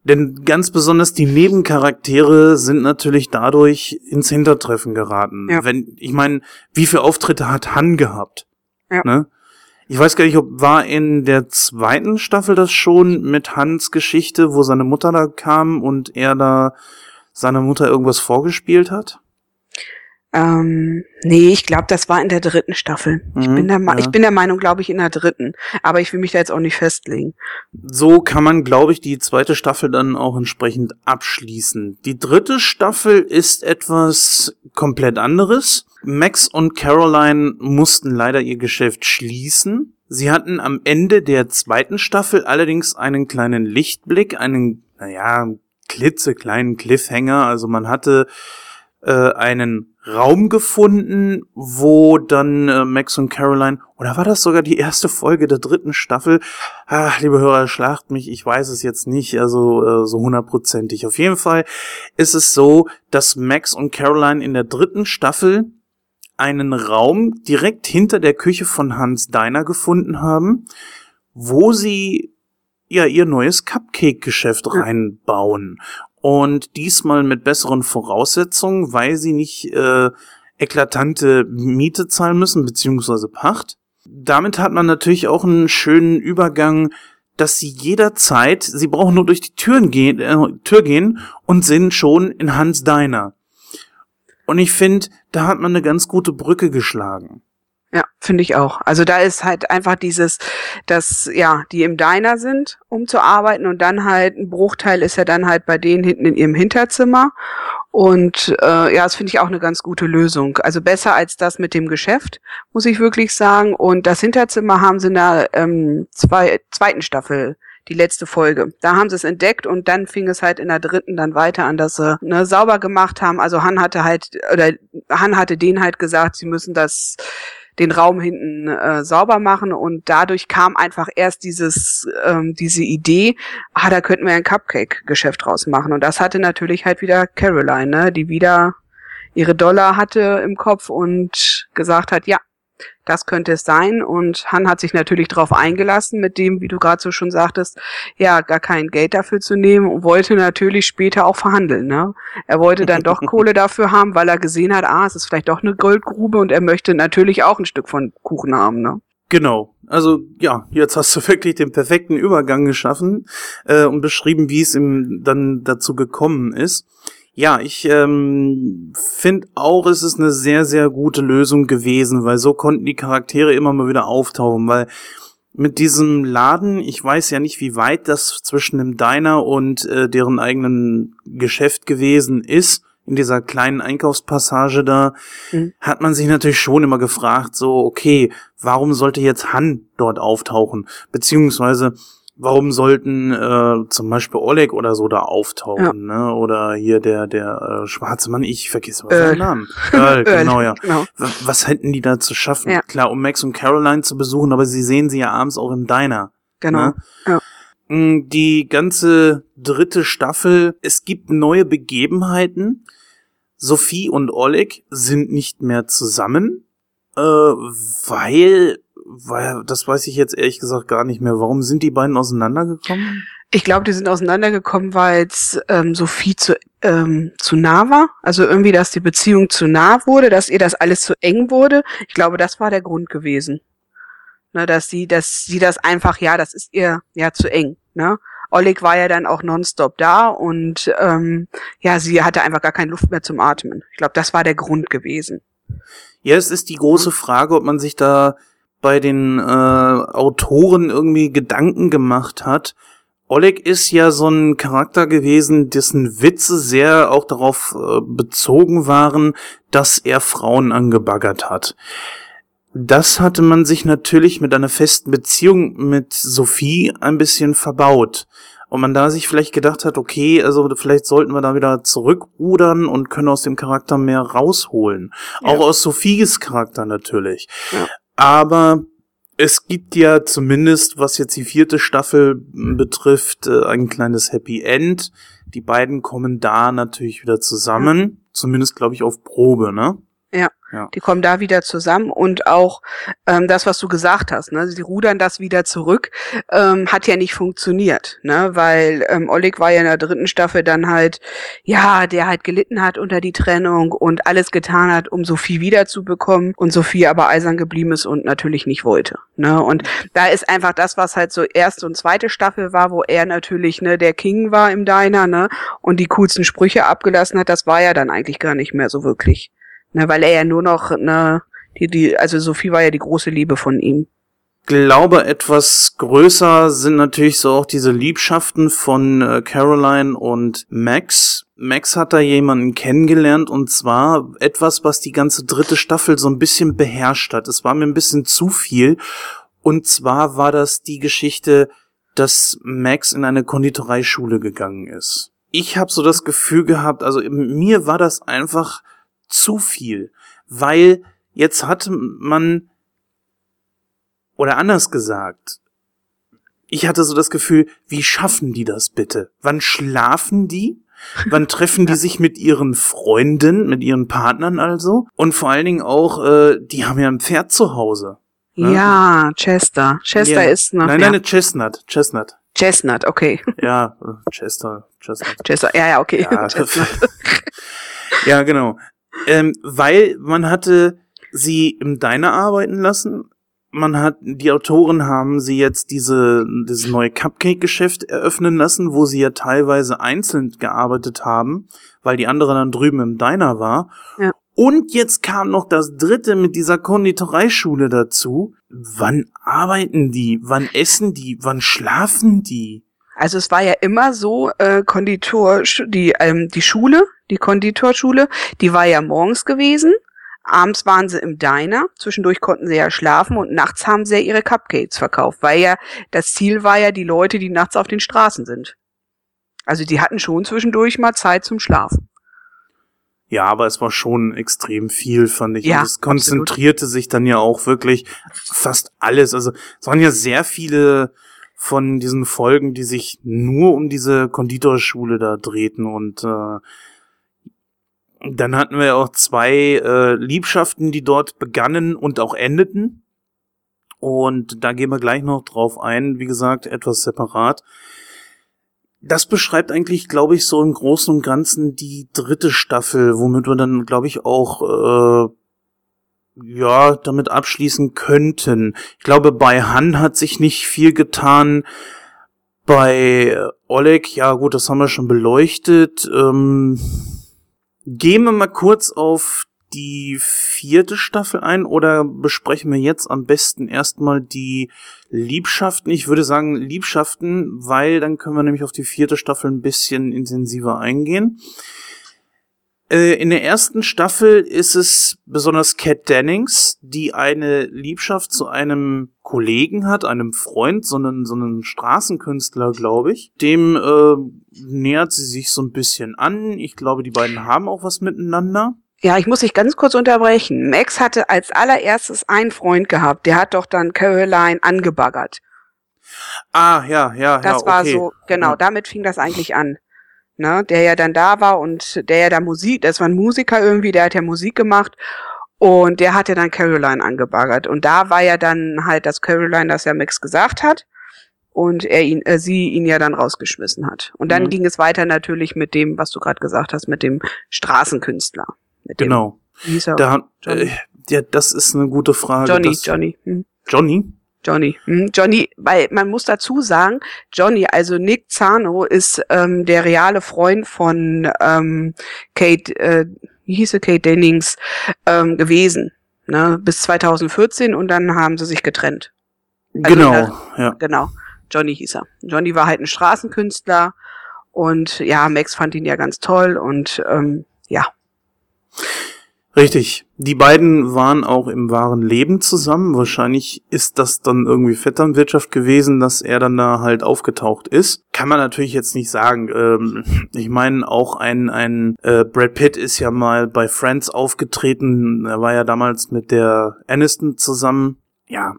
Denn ganz besonders die Nebencharaktere sind natürlich dadurch ins Hintertreffen geraten. Ja. Wenn, ich meine, wie viele Auftritte hat Han gehabt? Ja. Ne? Ich weiß gar nicht, ob war in der zweiten Staffel das schon mit Hans Geschichte, wo seine Mutter da kam und er da seiner Mutter irgendwas vorgespielt hat? Ähm, nee, ich glaube, das war in der dritten Staffel. Mhm, ich, bin der, ja. ich bin der Meinung, glaube ich, in der dritten. Aber ich will mich da jetzt auch nicht festlegen. So kann man, glaube ich, die zweite Staffel dann auch entsprechend abschließen. Die dritte Staffel ist etwas komplett anderes. Max und Caroline mussten leider ihr Geschäft schließen. Sie hatten am Ende der zweiten Staffel allerdings einen kleinen Lichtblick, einen, naja, klitzekleinen Cliffhanger. Also man hatte äh, einen Raum gefunden, wo dann äh, Max und Caroline, oder war das sogar die erste Folge der dritten Staffel? Ach, liebe Hörer, schlacht mich, ich weiß es jetzt nicht, also äh, so hundertprozentig. Auf jeden Fall ist es so, dass Max und Caroline in der dritten Staffel einen Raum direkt hinter der Küche von Hans Deiner gefunden haben, wo sie ja ihr neues Cupcake-Geschäft reinbauen. Und diesmal mit besseren Voraussetzungen, weil sie nicht äh, eklatante Miete zahlen müssen, beziehungsweise Pacht. Damit hat man natürlich auch einen schönen Übergang, dass sie jederzeit, sie brauchen nur durch die Türen gehen, äh, Tür gehen und sind schon in Hans Diner. Und ich finde, da hat man eine ganz gute Brücke geschlagen. Ja, finde ich auch. Also da ist halt einfach dieses, dass ja, die im Diner sind, um zu arbeiten und dann halt ein Bruchteil ist ja dann halt bei denen hinten in ihrem Hinterzimmer und äh, ja, das finde ich auch eine ganz gute Lösung. Also besser als das mit dem Geschäft, muss ich wirklich sagen. Und das Hinterzimmer haben sie in der ähm, zwei, zweiten Staffel die letzte Folge. Da haben sie es entdeckt und dann fing es halt in der dritten dann weiter an, dass sie ne, sauber gemacht haben. Also Han hatte halt, oder Han hatte denen halt gesagt, sie müssen das den Raum hinten äh, sauber machen und dadurch kam einfach erst dieses ähm, diese Idee, ah, da könnten wir ein Cupcake-Geschäft draus machen. Und das hatte natürlich halt wieder Caroline, ne, die wieder ihre Dollar hatte im Kopf und gesagt hat, ja, das könnte es sein. Und Han hat sich natürlich darauf eingelassen, mit dem, wie du gerade so schon sagtest, ja, gar kein Geld dafür zu nehmen und wollte natürlich später auch verhandeln. Ne? Er wollte dann doch Kohle dafür haben, weil er gesehen hat, ah, es ist vielleicht doch eine Goldgrube und er möchte natürlich auch ein Stück von Kuchen haben. Ne? Genau. Also ja, jetzt hast du wirklich den perfekten Übergang geschaffen äh, und beschrieben, wie es ihm dann dazu gekommen ist. Ja, ich ähm, finde auch, es ist eine sehr, sehr gute Lösung gewesen, weil so konnten die Charaktere immer mal wieder auftauchen, weil mit diesem Laden, ich weiß ja nicht, wie weit das zwischen dem Diner und äh, deren eigenen Geschäft gewesen ist, in dieser kleinen Einkaufspassage da, mhm. hat man sich natürlich schon immer gefragt, so, okay, warum sollte jetzt Han dort auftauchen? Beziehungsweise, warum sollten äh, zum Beispiel Oleg oder so da auftauchen, ja. ne? Oder hier der der äh, schwarze Mann, ich vergesse was seinen Namen. Earl, genau, ja. Genau. Was hätten die da zu schaffen? Ja. Klar, um Max und Caroline zu besuchen, aber sie sehen sie ja abends auch im Diner. Genau. Ne? Ja. Mm, die ganze dritte Staffel, es gibt neue Begebenheiten. Sophie und Oleg sind nicht mehr zusammen, äh, weil weil, das weiß ich jetzt ehrlich gesagt gar nicht mehr. Warum sind die beiden auseinandergekommen? Ich glaube, die sind auseinandergekommen, weil es ähm, Sophie zu, ähm, zu nah war. Also irgendwie, dass die Beziehung zu nah wurde, dass ihr das alles zu eng wurde. Ich glaube, das war der Grund gewesen. Ne, dass sie, dass sie das einfach, ja, das ist ihr ja zu eng. Ne? Oleg war ja dann auch nonstop da und ähm, ja, sie hatte einfach gar keine Luft mehr zum Atmen. Ich glaube, das war der Grund gewesen. Ja, es ist die große Frage, ob man sich da bei den äh, Autoren irgendwie Gedanken gemacht hat. Oleg ist ja so ein Charakter gewesen, dessen Witze sehr auch darauf äh, bezogen waren, dass er Frauen angebaggert hat. Das hatte man sich natürlich mit einer festen Beziehung mit Sophie ein bisschen verbaut. Und man da sich vielleicht gedacht hat, okay, also vielleicht sollten wir da wieder zurückrudern und können aus dem Charakter mehr rausholen. Ja. Auch aus Sophies Charakter natürlich. Ja. Aber es gibt ja zumindest, was jetzt die vierte Staffel betrifft, äh, ein kleines Happy End. Die beiden kommen da natürlich wieder zusammen. Zumindest, glaube ich, auf Probe, ne? Ja. Ja. Die kommen da wieder zusammen und auch ähm, das, was du gesagt hast, ne, sie rudern das wieder zurück, ähm, hat ja nicht funktioniert, ne, weil ähm, Oleg war ja in der dritten Staffel dann halt, ja, der halt gelitten hat unter die Trennung und alles getan hat, um Sophie wiederzubekommen und Sophie aber eisern geblieben ist und natürlich nicht wollte, ne, und da ist einfach das, was halt so erste und zweite Staffel war, wo er natürlich ne der King war im Diner, ne, und die coolsten Sprüche abgelassen hat, das war ja dann eigentlich gar nicht mehr so wirklich. Ne, weil er ja nur noch, ne, die, die, also Sophie war ja die große Liebe von ihm. Glaube, etwas größer sind natürlich so auch diese Liebschaften von äh, Caroline und Max. Max hat da jemanden kennengelernt und zwar etwas, was die ganze dritte Staffel so ein bisschen beherrscht hat. Es war mir ein bisschen zu viel. Und zwar war das die Geschichte, dass Max in eine Konditoreischule gegangen ist. Ich habe so das Gefühl gehabt, also mir war das einfach zu viel, weil jetzt hat man, oder anders gesagt, ich hatte so das Gefühl, wie schaffen die das bitte? Wann schlafen die? Wann treffen die sich mit ihren Freunden, mit ihren Partnern also? Und vor allen Dingen auch, äh, die haben ja ein Pferd zu Hause. Ne? Ja, Chester. Chester ja. ist noch. Nein, ja. nein, Chestnut. Chestnut. Chestnut, okay. Ja, äh, Chester, Chestnut. Chester, ja, ja, okay. Ja, ja genau. Ähm, weil man hatte sie im Diner arbeiten lassen. Man hat, die Autoren haben sie jetzt diese, dieses neue Cupcake-Geschäft eröffnen lassen, wo sie ja teilweise einzeln gearbeitet haben, weil die andere dann drüben im Diner war. Ja. Und jetzt kam noch das dritte mit dieser Konditoreischule dazu. Wann arbeiten die? Wann essen die? Wann schlafen die? Also es war ja immer so, äh, Konditor, die, ähm, die Schule, die Konditorschule, die war ja morgens gewesen. Abends waren sie im Diner, zwischendurch konnten sie ja schlafen und nachts haben sie ja ihre Cupcakes verkauft, weil ja das Ziel war ja die Leute, die nachts auf den Straßen sind. Also die hatten schon zwischendurch mal Zeit zum Schlafen. Ja, aber es war schon extrem viel, fand ich. Ja, und es konzentrierte absolut. sich dann ja auch wirklich fast alles. Also es waren ja sehr viele von diesen Folgen, die sich nur um diese Konditorschule da drehten und äh, dann hatten wir auch zwei äh, Liebschaften, die dort begannen und auch endeten. Und da gehen wir gleich noch drauf ein, wie gesagt, etwas separat. Das beschreibt eigentlich, glaube ich, so im Großen und Ganzen die dritte Staffel, womit wir dann, glaube ich, auch äh, ja damit abschließen könnten. Ich glaube, bei Han hat sich nicht viel getan. Bei Oleg, ja gut, das haben wir schon beleuchtet. Ähm, Gehen wir mal kurz auf die vierte Staffel ein oder besprechen wir jetzt am besten erstmal die Liebschaften? Ich würde sagen Liebschaften, weil dann können wir nämlich auf die vierte Staffel ein bisschen intensiver eingehen. Äh, in der ersten Staffel ist es besonders Cat Dennings, die eine Liebschaft zu einem Kollegen hat, einem Freund, so einen, so einen Straßenkünstler, glaube ich. Dem äh, nähert sie sich so ein bisschen an. Ich glaube, die beiden haben auch was miteinander. Ja, ich muss dich ganz kurz unterbrechen. Max hatte als allererstes einen Freund gehabt, der hat doch dann Caroline angebaggert. Ah, ja, ja, das ja. war okay. so, genau, Ja. damit fing das eigentlich an. Ne, der ja dann da war und der ja da Musik, das war ein Musiker irgendwie, der hat ja Musik gemacht und der hatte dann Caroline angebaggert und da war ja dann halt, dass Caroline das ja Max gesagt hat und er ihn, äh, sie ihn ja dann rausgeschmissen hat. Und dann Mhm. ging es weiter natürlich mit dem, was du gerade gesagt hast, mit dem Straßenkünstler. Mit dem, Genau. er? Da, äh, ja, das ist eine gute Frage. Johnny, Johnny. Hm. Johnny? Johnny. Hm, Johnny, weil man muss dazu sagen, Johnny, also Nick Zano ist ähm, der reale Freund von ähm, Kate, äh, wie hieß sie, Kate Dennings, ähm, gewesen. Ne, bis 2014 und dann haben sie sich getrennt. Also genau, das- ja. Genau. Johnny hieß er. Johnny war halt ein Straßenkünstler und ja, Max fand ihn ja ganz toll und ähm, ja. Richtig. Die beiden waren auch im wahren Leben zusammen. Wahrscheinlich ist das dann irgendwie Vetternwirtschaft gewesen, dass er dann da halt aufgetaucht ist. Kann man natürlich jetzt nicht sagen. Ähm, ich meine, auch ein, ein äh, Brad Pitt ist ja mal bei Friends aufgetreten. Er war ja damals mit der Aniston zusammen. Ja.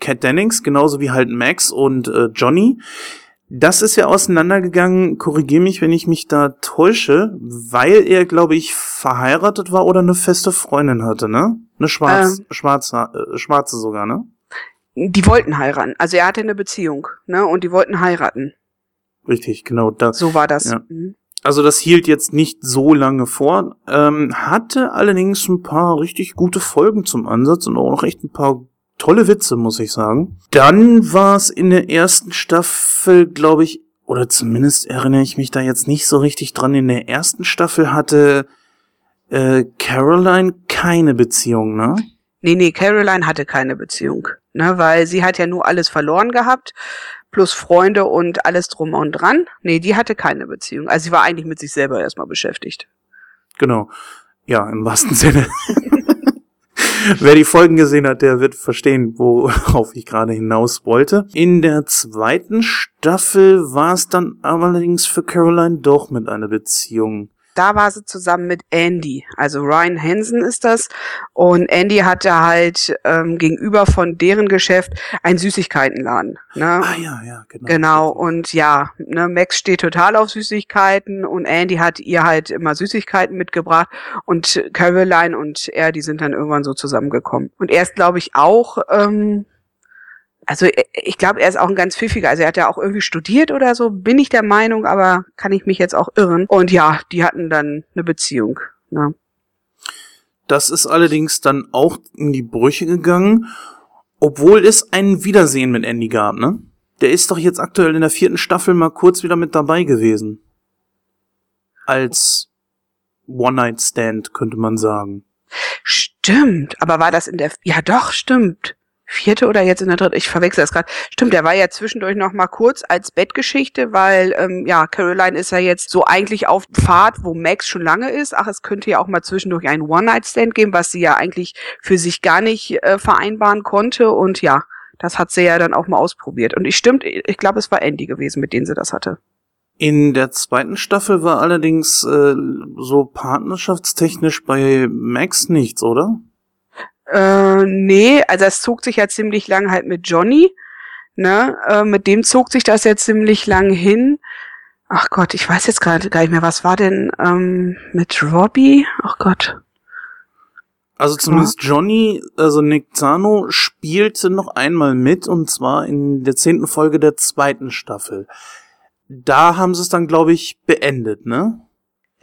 Cat Dennings, genauso wie halt Max und äh, Johnny. Das ist ja auseinandergegangen, korrigier mich, wenn ich mich da täusche, weil er, glaube ich, verheiratet war oder eine feste Freundin hatte, ne? Eine schwarz, Ähm. schwarze, äh, schwarze sogar, ne? Die wollten heiraten. Also er hatte eine Beziehung, ne? Und die wollten heiraten. Richtig, genau. Das. So war das. Ja. Mhm. Also das hielt jetzt nicht so lange vor, ähm, hatte allerdings ein paar richtig gute Folgen zum Ansatz und auch noch echt ein paar tolle Witze, muss ich sagen. Dann war es in der ersten Staffel, glaube ich, oder zumindest erinnere ich mich da jetzt nicht so richtig dran. In der ersten Staffel hatte äh, Caroline keine Beziehung, ne? Nee, nee, Caroline hatte keine Beziehung, ne, weil sie hat ja nur alles verloren gehabt, plus Freunde und alles drum und dran. Nee, die hatte keine Beziehung. Also sie war eigentlich mit sich selber erstmal beschäftigt. Genau. Ja, im wahrsten Sinne. Wer die Folgen gesehen hat, der wird verstehen, worauf ich gerade hinaus wollte. In der zweiten Staffel war es dann allerdings für Caroline doch mit einer Beziehung. Da war sie zusammen mit Andy. Also Ryan Hansen ist das. Und Andy hatte halt ähm, gegenüber von deren Geschäft einen Süßigkeitenladen. Ne? Ah ja, ja, genau. Genau, und ja, ne, Max steht total auf Süßigkeiten und Andy hat ihr halt immer Süßigkeiten mitgebracht und Caroline und er, die sind dann irgendwann so zusammengekommen. Und er ist, glaube ich, auch ähm, also äh, ich glaube, er ist auch ein ganz pfiffiger. Also er hat ja auch irgendwie studiert oder so, bin ich der Meinung, aber kann ich mich jetzt auch irren. Und ja, die hatten dann eine Beziehung. Ne? Das ist allerdings dann auch in die Brüche gegangen, obwohl es ein Wiedersehen mit Andy gab, ne? Der ist doch jetzt aktuell in der vierten Staffel mal kurz wieder mit dabei gewesen. Als One-Night-Stand, könnte man sagen. Stimmt, aber war das in der... Ja doch, stimmt vierte oder jetzt in der dritten, ich verwechsel das gerade. Stimmt, der war ja zwischendurch noch mal kurz als Bettgeschichte, weil ähm, ja, Caroline ist ja jetzt so eigentlich auf Pfad, wo Max schon lange ist. Ach, es könnte ja auch mal zwischendurch einen One-Night-Stand geben, was sie ja eigentlich für sich gar nicht äh, vereinbaren konnte. Und ja, das hat sie ja dann auch mal ausprobiert. Und ich stimmt, ich glaube, es war Andy gewesen, mit dem sie das hatte. In der zweiten Staffel war allerdings äh, so partnerschaftstechnisch bei Max nichts, oder? Äh, nee, also es zog sich ja ziemlich lang halt mit Johnny. Ne? Äh, mit dem zog sich das ja ziemlich lang hin. Ach Gott, ich weiß jetzt gerade gar nicht mehr, was war denn ähm, mit Robbie? Ach Gott. Also zumindest ja. Johnny, also Nick Zano, spielte noch einmal mit und zwar in der zehnten Folge der zweiten Staffel. Da haben sie es dann, glaube ich, beendet, ne?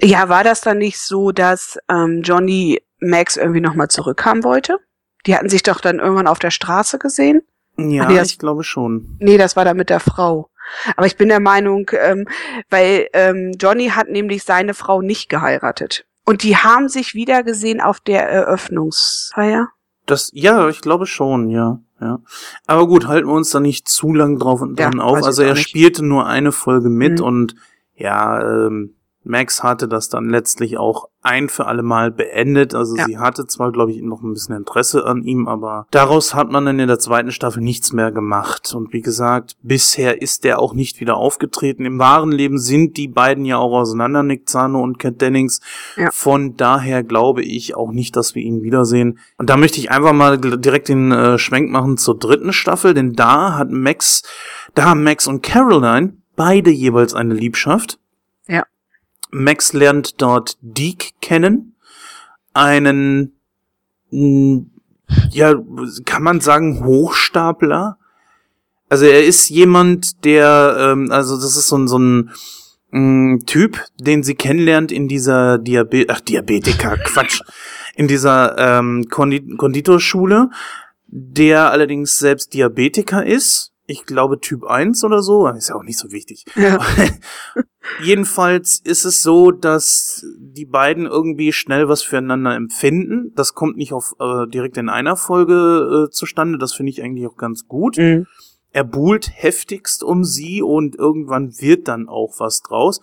Ja, war das dann nicht so, dass ähm, Johnny Max irgendwie nochmal zurückhaben wollte. Die hatten sich doch dann irgendwann auf der Straße gesehen. Ja, Ach, nee, das, ich glaube schon. Nee, das war da mit der Frau. Aber ich bin der Meinung, ähm, weil ähm, Johnny hat nämlich seine Frau nicht geheiratet. Und die haben sich wieder gesehen auf der Eröffnungsfeier. Das, ja, ich glaube schon, ja, ja. Aber gut, halten wir uns da nicht zu lang drauf und dran ja, auf. Also er spielte nur eine Folge mit mhm. und ja, ähm, Max hatte das dann letztlich auch ein für alle Mal beendet. Also ja. sie hatte zwar, glaube ich, noch ein bisschen Interesse an ihm, aber daraus hat man dann in der zweiten Staffel nichts mehr gemacht. Und wie gesagt, bisher ist der auch nicht wieder aufgetreten. Im wahren Leben sind die beiden ja auch auseinander, Nick Zano und Cat Dennings. Ja. Von daher glaube ich auch nicht, dass wir ihn wiedersehen. Und da möchte ich einfach mal direkt den äh, Schwenk machen zur dritten Staffel, denn da hat Max, da haben Max und Caroline beide jeweils eine Liebschaft. Max lernt dort Deke kennen, einen, ja, kann man sagen, Hochstapler. Also er ist jemand, der, ähm, also das ist so ein, so ein mh, Typ, den sie kennenlernt in dieser Diabet, ach Diabetiker, Quatsch, in dieser ähm, Kondit Konditorschule, der allerdings selbst Diabetiker ist ich glaube Typ 1 oder so, ist ja auch nicht so wichtig. Ja. Jedenfalls ist es so, dass die beiden irgendwie schnell was füreinander empfinden. Das kommt nicht auf äh, direkt in einer Folge äh, zustande, das finde ich eigentlich auch ganz gut. Mhm. Er buhlt heftigst um sie und irgendwann wird dann auch was draus.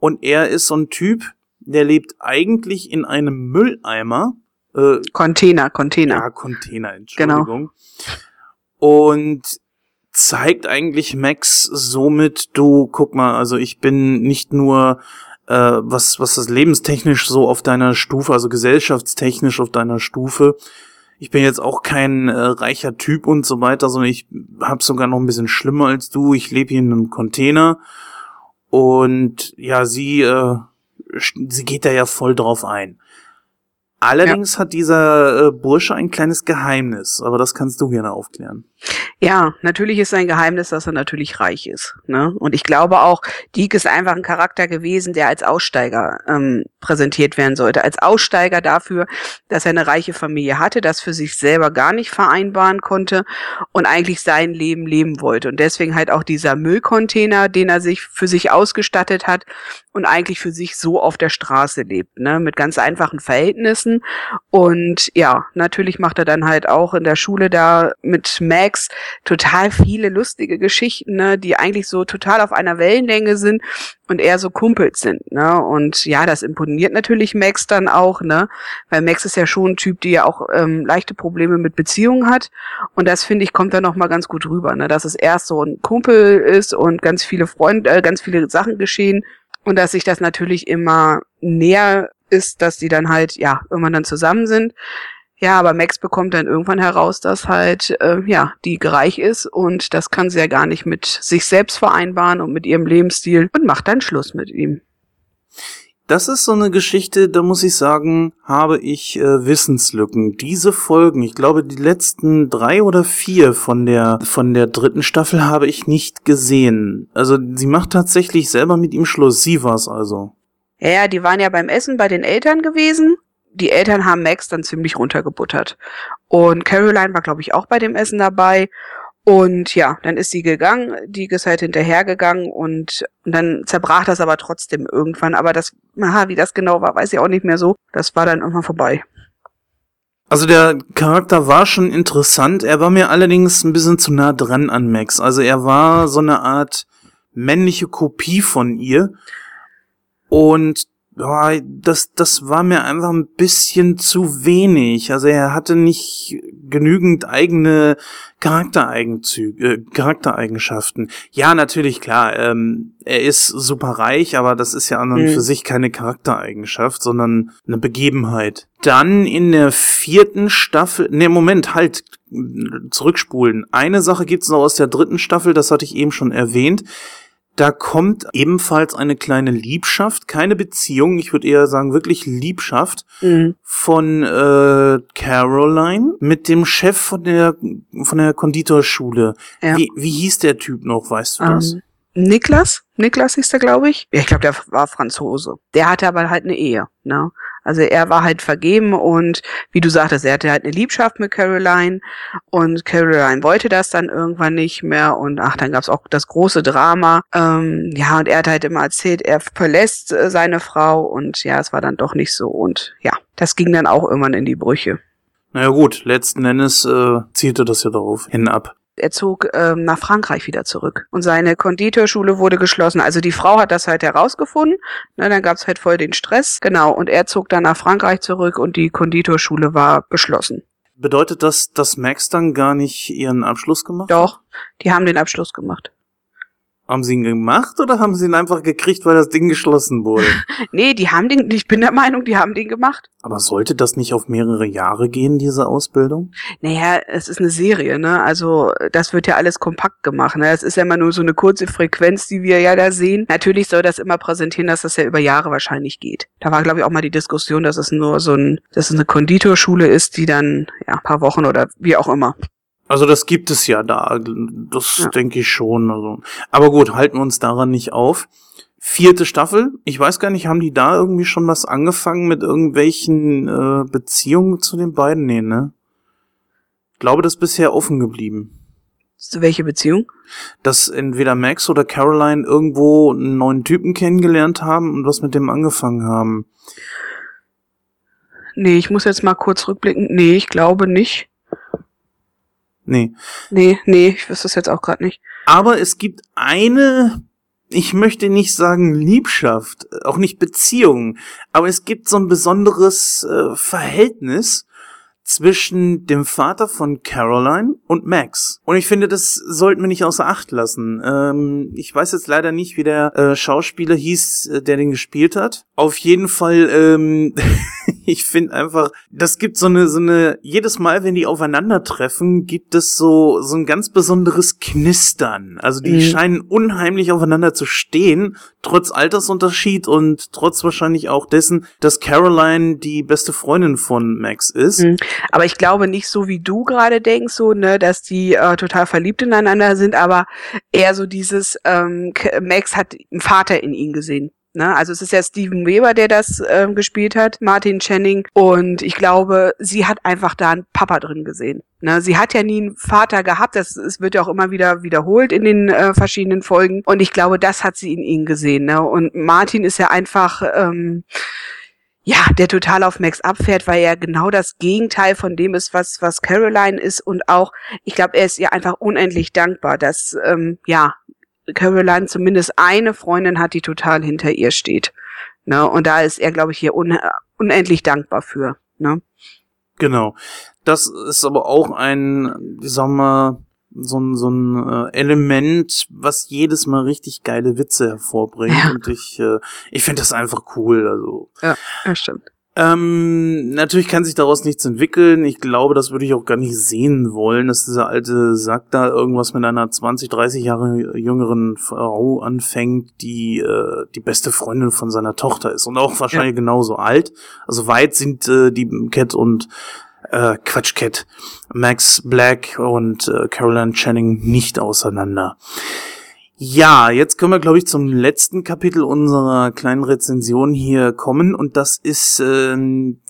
Und er ist so ein Typ, der lebt eigentlich in einem Mülleimer. Äh, Container, Container. Ja, Container, Entschuldigung. Genau. Und zeigt eigentlich Max somit, du, guck mal, also ich bin nicht nur äh, was, was das lebenstechnisch so auf deiner Stufe, also gesellschaftstechnisch auf deiner Stufe, ich bin jetzt auch kein äh, reicher Typ und so weiter, sondern ich hab's sogar noch ein bisschen schlimmer als du. Ich lebe hier in einem Container und ja, sie, äh, sie geht da ja voll drauf ein. Allerdings ja. hat dieser äh, Bursche ein kleines Geheimnis, aber das kannst du gerne aufklären. Ja, natürlich ist sein Geheimnis, dass er natürlich reich ist. Ne? Und ich glaube auch, Deke ist einfach ein Charakter gewesen, der als Aussteiger ähm, präsentiert werden sollte. Als Aussteiger dafür, dass er eine reiche Familie hatte, das für sich selber gar nicht vereinbaren konnte und eigentlich sein Leben leben wollte. Und deswegen halt auch dieser Müllcontainer, den er sich für sich ausgestattet hat und eigentlich für sich so auf der Straße lebt, ne? mit ganz einfachen Verhältnissen. Und ja, natürlich macht er dann halt auch in der Schule da mit Max total viele lustige Geschichten, ne, die eigentlich so total auf einer Wellenlänge sind und eher so Kumpels sind, ne? Und ja, das imponiert natürlich Max dann auch, ne? Weil Max ist ja schon ein Typ, die ja auch ähm, leichte Probleme mit Beziehungen hat. Und das finde ich kommt da noch mal ganz gut rüber, ne? Dass es erst so ein Kumpel ist und ganz viele Freunde, äh, ganz viele Sachen geschehen Und dass sich das natürlich immer näher ist, dass die dann halt, ja, irgendwann dann zusammen sind. Ja, aber Max bekommt dann irgendwann heraus, dass halt, äh, ja, die reich ist und das kann sie ja gar nicht mit sich selbst vereinbaren und mit ihrem Lebensstil und macht dann Schluss mit ihm. Das ist so eine Geschichte, da muss ich sagen, habe ich äh, Wissenslücken. Diese Folgen, ich glaube, die letzten drei oder vier von der von der dritten Staffel habe ich nicht gesehen. Also sie macht tatsächlich selber mit ihm Schluss. Sie war's also. Ja, ja, die waren ja beim Essen bei den Eltern gewesen. Die Eltern haben Max dann ziemlich runtergebuttert. Und Caroline war, glaube ich, auch bei dem Essen dabei. Und ja, dann ist sie gegangen, die ist halt hinterhergegangen und, und dann zerbrach das aber trotzdem irgendwann. Aber das, aha, wie das genau war, weiß ich auch nicht mehr so. Das war dann irgendwann vorbei. Also der Charakter war schon interessant, er war mir allerdings ein bisschen zu nah dran an Max. Also er war so eine Art männliche Kopie von ihr. Und ja, das, das war mir einfach ein bisschen zu wenig. Also er hatte nicht genügend eigene Charaktereigenzüge, äh, Charaktereigenschaften. Ja, natürlich, klar, ähm, er ist super reich, aber das ist ja an und mhm. für sich keine Charaktereigenschaft, sondern eine Begebenheit. Dann in der vierten Staffel, ne, Moment, halt, zurückspulen. Eine Sache gibt's noch aus der dritten Staffel, das hatte ich eben schon erwähnt. Da kommt ebenfalls eine kleine Liebschaft, keine Beziehung, ich würde eher sagen wirklich Liebschaft mhm. von äh, Caroline mit dem Chef von der von der Konditorschule. Ja. Wie, wie hieß der Typ noch, weißt du das? Um, ähm, Niklas, Niklas ist der, glaube ich. Ja, ich glaube, der war Franzose. Der hatte aber halt eine Ehe, ne? Also er war halt vergeben und wie du sagtest, er hatte halt eine Liebschaft mit Caroline und Caroline wollte das dann irgendwann nicht mehr und ach, dann gab's auch das große Drama. Ähm, ja, und er hat halt immer erzählt, er verlässt äh, seine Frau und ja, es war dann doch nicht so und ja, das ging dann auch irgendwann in die Brüche. Naja gut, letzten Endes äh, zielte das ja darauf hin ab. Er zog ähm, nach Frankreich wieder zurück. Und seine Konditorschule wurde geschlossen. Also die Frau hat das halt herausgefunden. Ne, dann gab's halt voll den Stress. Genau. Und er zog dann nach Frankreich zurück und die Konditorschule war geschlossen. Bedeutet das, dass Max dann gar nicht ihren Abschluss gemacht Doch, die haben den Abschluss gemacht. Haben sie ihn gemacht oder haben sie ihn einfach gekriegt, weil das Ding geschlossen wurde? nee, die haben den, ich bin der Meinung, die haben den gemacht. Aber sollte das nicht auf mehrere Jahre gehen, diese Ausbildung? Naja, es ist eine Serie, ne? Also das wird ja alles kompakt gemacht, ne? Es ist ja immer nur so eine kurze Frequenz, die wir ja da sehen. Natürlich soll das immer präsentieren, dass das ja über Jahre wahrscheinlich geht. Da war, glaube ich, auch mal die Diskussion, dass es nur so ein, dass es eine Konditorschule ist, die dann, ja, paar Wochen oder wie auch immer. Also das gibt es ja da, das ja. denke ich schon. Also. Aber gut, halten wir uns daran nicht auf. Vierte Staffel, ich weiß gar nicht, haben die da irgendwie schon was angefangen mit irgendwelchen äh, Beziehungen zu den beiden? Nee, ne? Ich glaube, das ist bisher offen geblieben. Welche Beziehung? Dass entweder Max oder Caroline irgendwo einen neuen Typen kennengelernt haben und was mit dem angefangen haben. Nee, ich muss jetzt mal kurz rückblicken. Nee, ich glaube nicht. Nee. Nee, nee, ich wüsste es jetzt auch gerade nicht. Aber es gibt eine, ich möchte nicht sagen Liebschaft, auch nicht Beziehung, aber es gibt so ein besonderes äh, Verhältnis zwischen dem Vater von Caroline und Max. Und ich finde, das sollten wir nicht außer Acht lassen. Ähm, ich weiß jetzt leider nicht, wie der äh, Schauspieler hieß, äh, der den gespielt hat. Auf jeden Fall, ähm, ich finde einfach, das gibt so eine, so eine, jedes Mal, wenn die aufeinandertreffen, gibt es so, so ein ganz besonderes Knistern. Also die mhm. scheinen unheimlich aufeinander zu stehen, trotz Altersunterschied und trotz wahrscheinlich auch dessen, dass Caroline die beste Freundin von Max ist. Mhm. Aber ich glaube nicht so, wie du gerade denkst, so, ne, dass die äh, total verliebt ineinander sind, aber eher so dieses, ähm, Max hat einen Vater in ihn gesehen. Ne? Also es ist ja Steven Weber, der das äh, gespielt hat, Martin Channing. Und ich glaube, sie hat einfach da einen Papa drin gesehen. Ne? Sie hat ja nie einen Vater gehabt. Das, das wird ja auch immer wieder wiederholt in den äh, verschiedenen Folgen. Und ich glaube, das hat sie in ihm gesehen. Ne? Und Martin ist ja einfach... Ähm, ja, der total auf Max abfährt, weil er genau das Gegenteil von dem ist, was, was Caroline ist und auch, ich glaube, er ist ihr einfach unendlich dankbar, dass, ähm, ja, Caroline zumindest eine Freundin hat, die total hinter ihr steht. Ne? Und da ist er, glaube ich, hier un unendlich dankbar für. Ne? Genau. Das ist aber auch ein, sagen wir, so ein, so ein äh, Element, was jedes Mal richtig geile Witze hervorbringt. Ja. Und ich, äh, ich finde das einfach cool. Also. Ja, das stimmt. Ähm, natürlich kann sich daraus nichts entwickeln. Ich glaube, das würde ich auch gar nicht sehen wollen, dass dieser alte Sack da irgendwas mit einer 20, 30 Jahre jüngeren Frau anfängt, die äh, die beste Freundin von seiner Tochter ist und auch wahrscheinlich ja. genauso alt. Also weit sind äh, die Cat und äh, Quatsch Cat, Max Black und äh, Caroline Channing nicht auseinander. Ja, jetzt können wir, glaube ich, zum letzten Kapitel unserer kleinen Rezension hier kommen und das ist äh,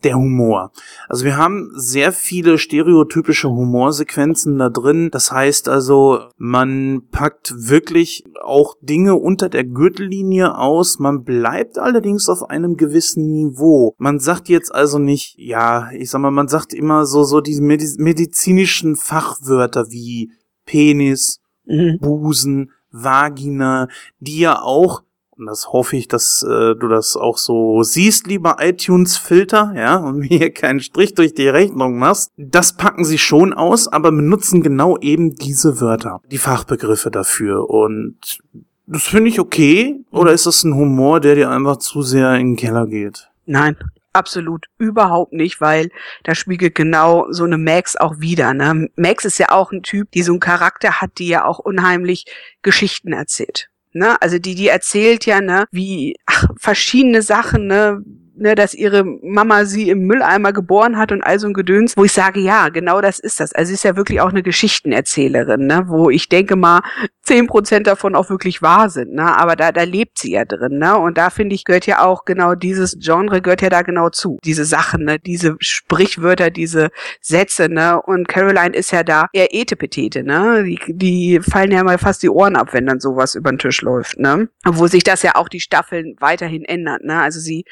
der Humor. Also wir haben sehr viele stereotypische Humorsequenzen da drin. Das heißt also, man packt wirklich auch Dinge unter der Gürtellinie aus. Man bleibt allerdings auf einem gewissen Niveau. Man sagt jetzt also nicht, ja, ich sag mal, man sagt immer so so diese medizinischen Fachwörter wie Penis, mhm. Busen, Vagina, die ja auch, und das hoffe ich, dass äh, du das auch so siehst, lieber iTunes-Filter, ja, und mir hier keinen Strich durch die Rechnung machst, das packen sie schon aus, aber benutzen genau eben diese Wörter, die Fachbegriffe dafür. Und das finde ich okay, oder ist das ein Humor, der dir einfach zu sehr in den Keller geht? Nein, absolut überhaupt nicht, weil da spiegelt genau so eine Max auch wieder. Ne? Max ist ja auch ein Typ, die so einen Charakter hat, die ja auch unheimlich Geschichten erzählt. Ne? Also die, die erzählt ja, ne, wie ach, verschiedene Sachen, ne, ne, dass ihre Mama sie im Mülleimer geboren hat und all so ein Gedöns, wo ich sage, ja, genau das ist das. Also sie ist ja wirklich auch eine Geschichtenerzählerin, ne, wo ich denke mal, zehn Prozent davon auch wirklich wahr sind, ne, aber da, da lebt sie ja drin, ne, und da finde ich, gehört ja auch genau dieses Genre gehört ja da genau zu. Diese Sachen, ne, diese Sprichwörter, diese Sätze, ne, und Caroline ist ja da eher Etepetete, ne, die, die fallen ja mal fast die Ohren ab, wenn dann sowas über den Tisch läuft, ne, wo sich das ja auch die Staffeln weiterhin ändert, ne, also sie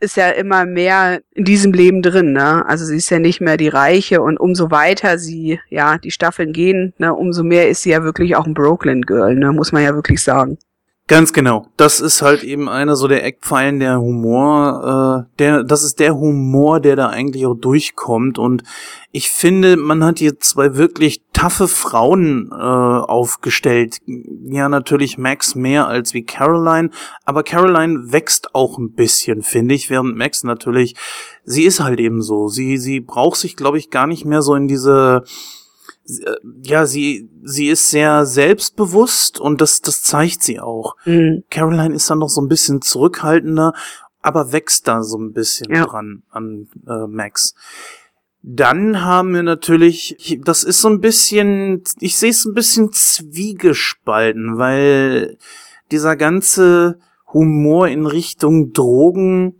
ist ja immer mehr in diesem Leben drin, ne? Also sie ist ja nicht mehr die Reiche und umso weiter sie, ja, die Staffeln gehen, ne, umso mehr ist sie ja wirklich auch ein Brooklyn Girl, ne, muss man ja wirklich sagen. Ganz genau. Das ist halt eben einer so der Eckpfeilen der Humor, äh, der, das ist der Humor, der da eigentlich auch durchkommt. Und ich finde, man hat hier zwei wirklich taffe Frauen äh, aufgestellt. Ja, natürlich Max mehr als wie Caroline, aber Caroline wächst auch ein bisschen, finde ich, während Max natürlich, sie ist halt eben so. Sie, sie braucht sich, glaube ich, gar nicht mehr so in diese ja, sie, sie ist sehr selbstbewusst und das, das zeigt sie auch. Mhm. Caroline ist dann noch so ein bisschen zurückhaltender, aber wächst da so ein bisschen ja. dran an äh, Max. Dann haben wir natürlich, das ist so ein bisschen, ich sehe es ein bisschen zwiegespalten, weil dieser ganze Humor in Richtung Drogen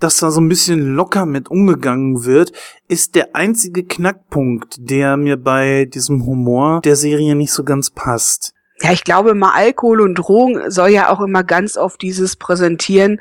dass da so ein bisschen locker mit umgegangen wird, ist der einzige Knackpunkt, der mir bei diesem Humor der Serie nicht so ganz passt. Ja, ich glaube mal Alkohol und Drogen soll ja auch immer ganz oft dieses präsentieren,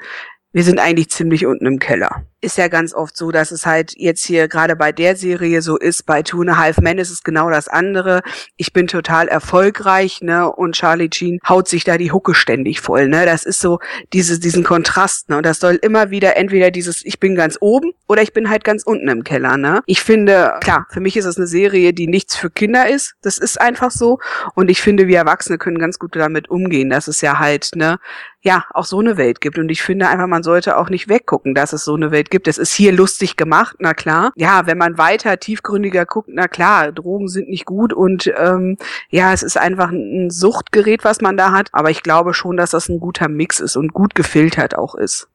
wir sind eigentlich ziemlich unten im Keller ist ja ganz oft so, dass es halt jetzt hier gerade bei der Serie so ist, bei Two and a Half Men ist es genau das andere. Ich bin total erfolgreich, ne, und Charlie Jean haut sich da die Hucke ständig voll, ne. Das ist so dieses, diesen Kontrast, ne, und das soll immer wieder entweder dieses, ich bin ganz oben oder ich bin halt ganz unten im Keller, ne. Ich finde, klar, für mich ist es eine Serie, die nichts für Kinder ist. Das ist einfach so. Und ich finde, wir Erwachsene können ganz gut damit umgehen, dass es ja halt, ne, ja, auch so eine Welt gibt. Und ich finde einfach, man sollte auch nicht weggucken, dass es so eine Welt gibt. Es ist hier lustig gemacht, na klar. Ja, wenn man weiter tiefgründiger guckt, na klar, Drogen sind nicht gut und ähm, ja, es ist einfach ein Suchtgerät, was man da hat. Aber ich glaube schon, dass das ein guter Mix ist und gut gefiltert auch ist.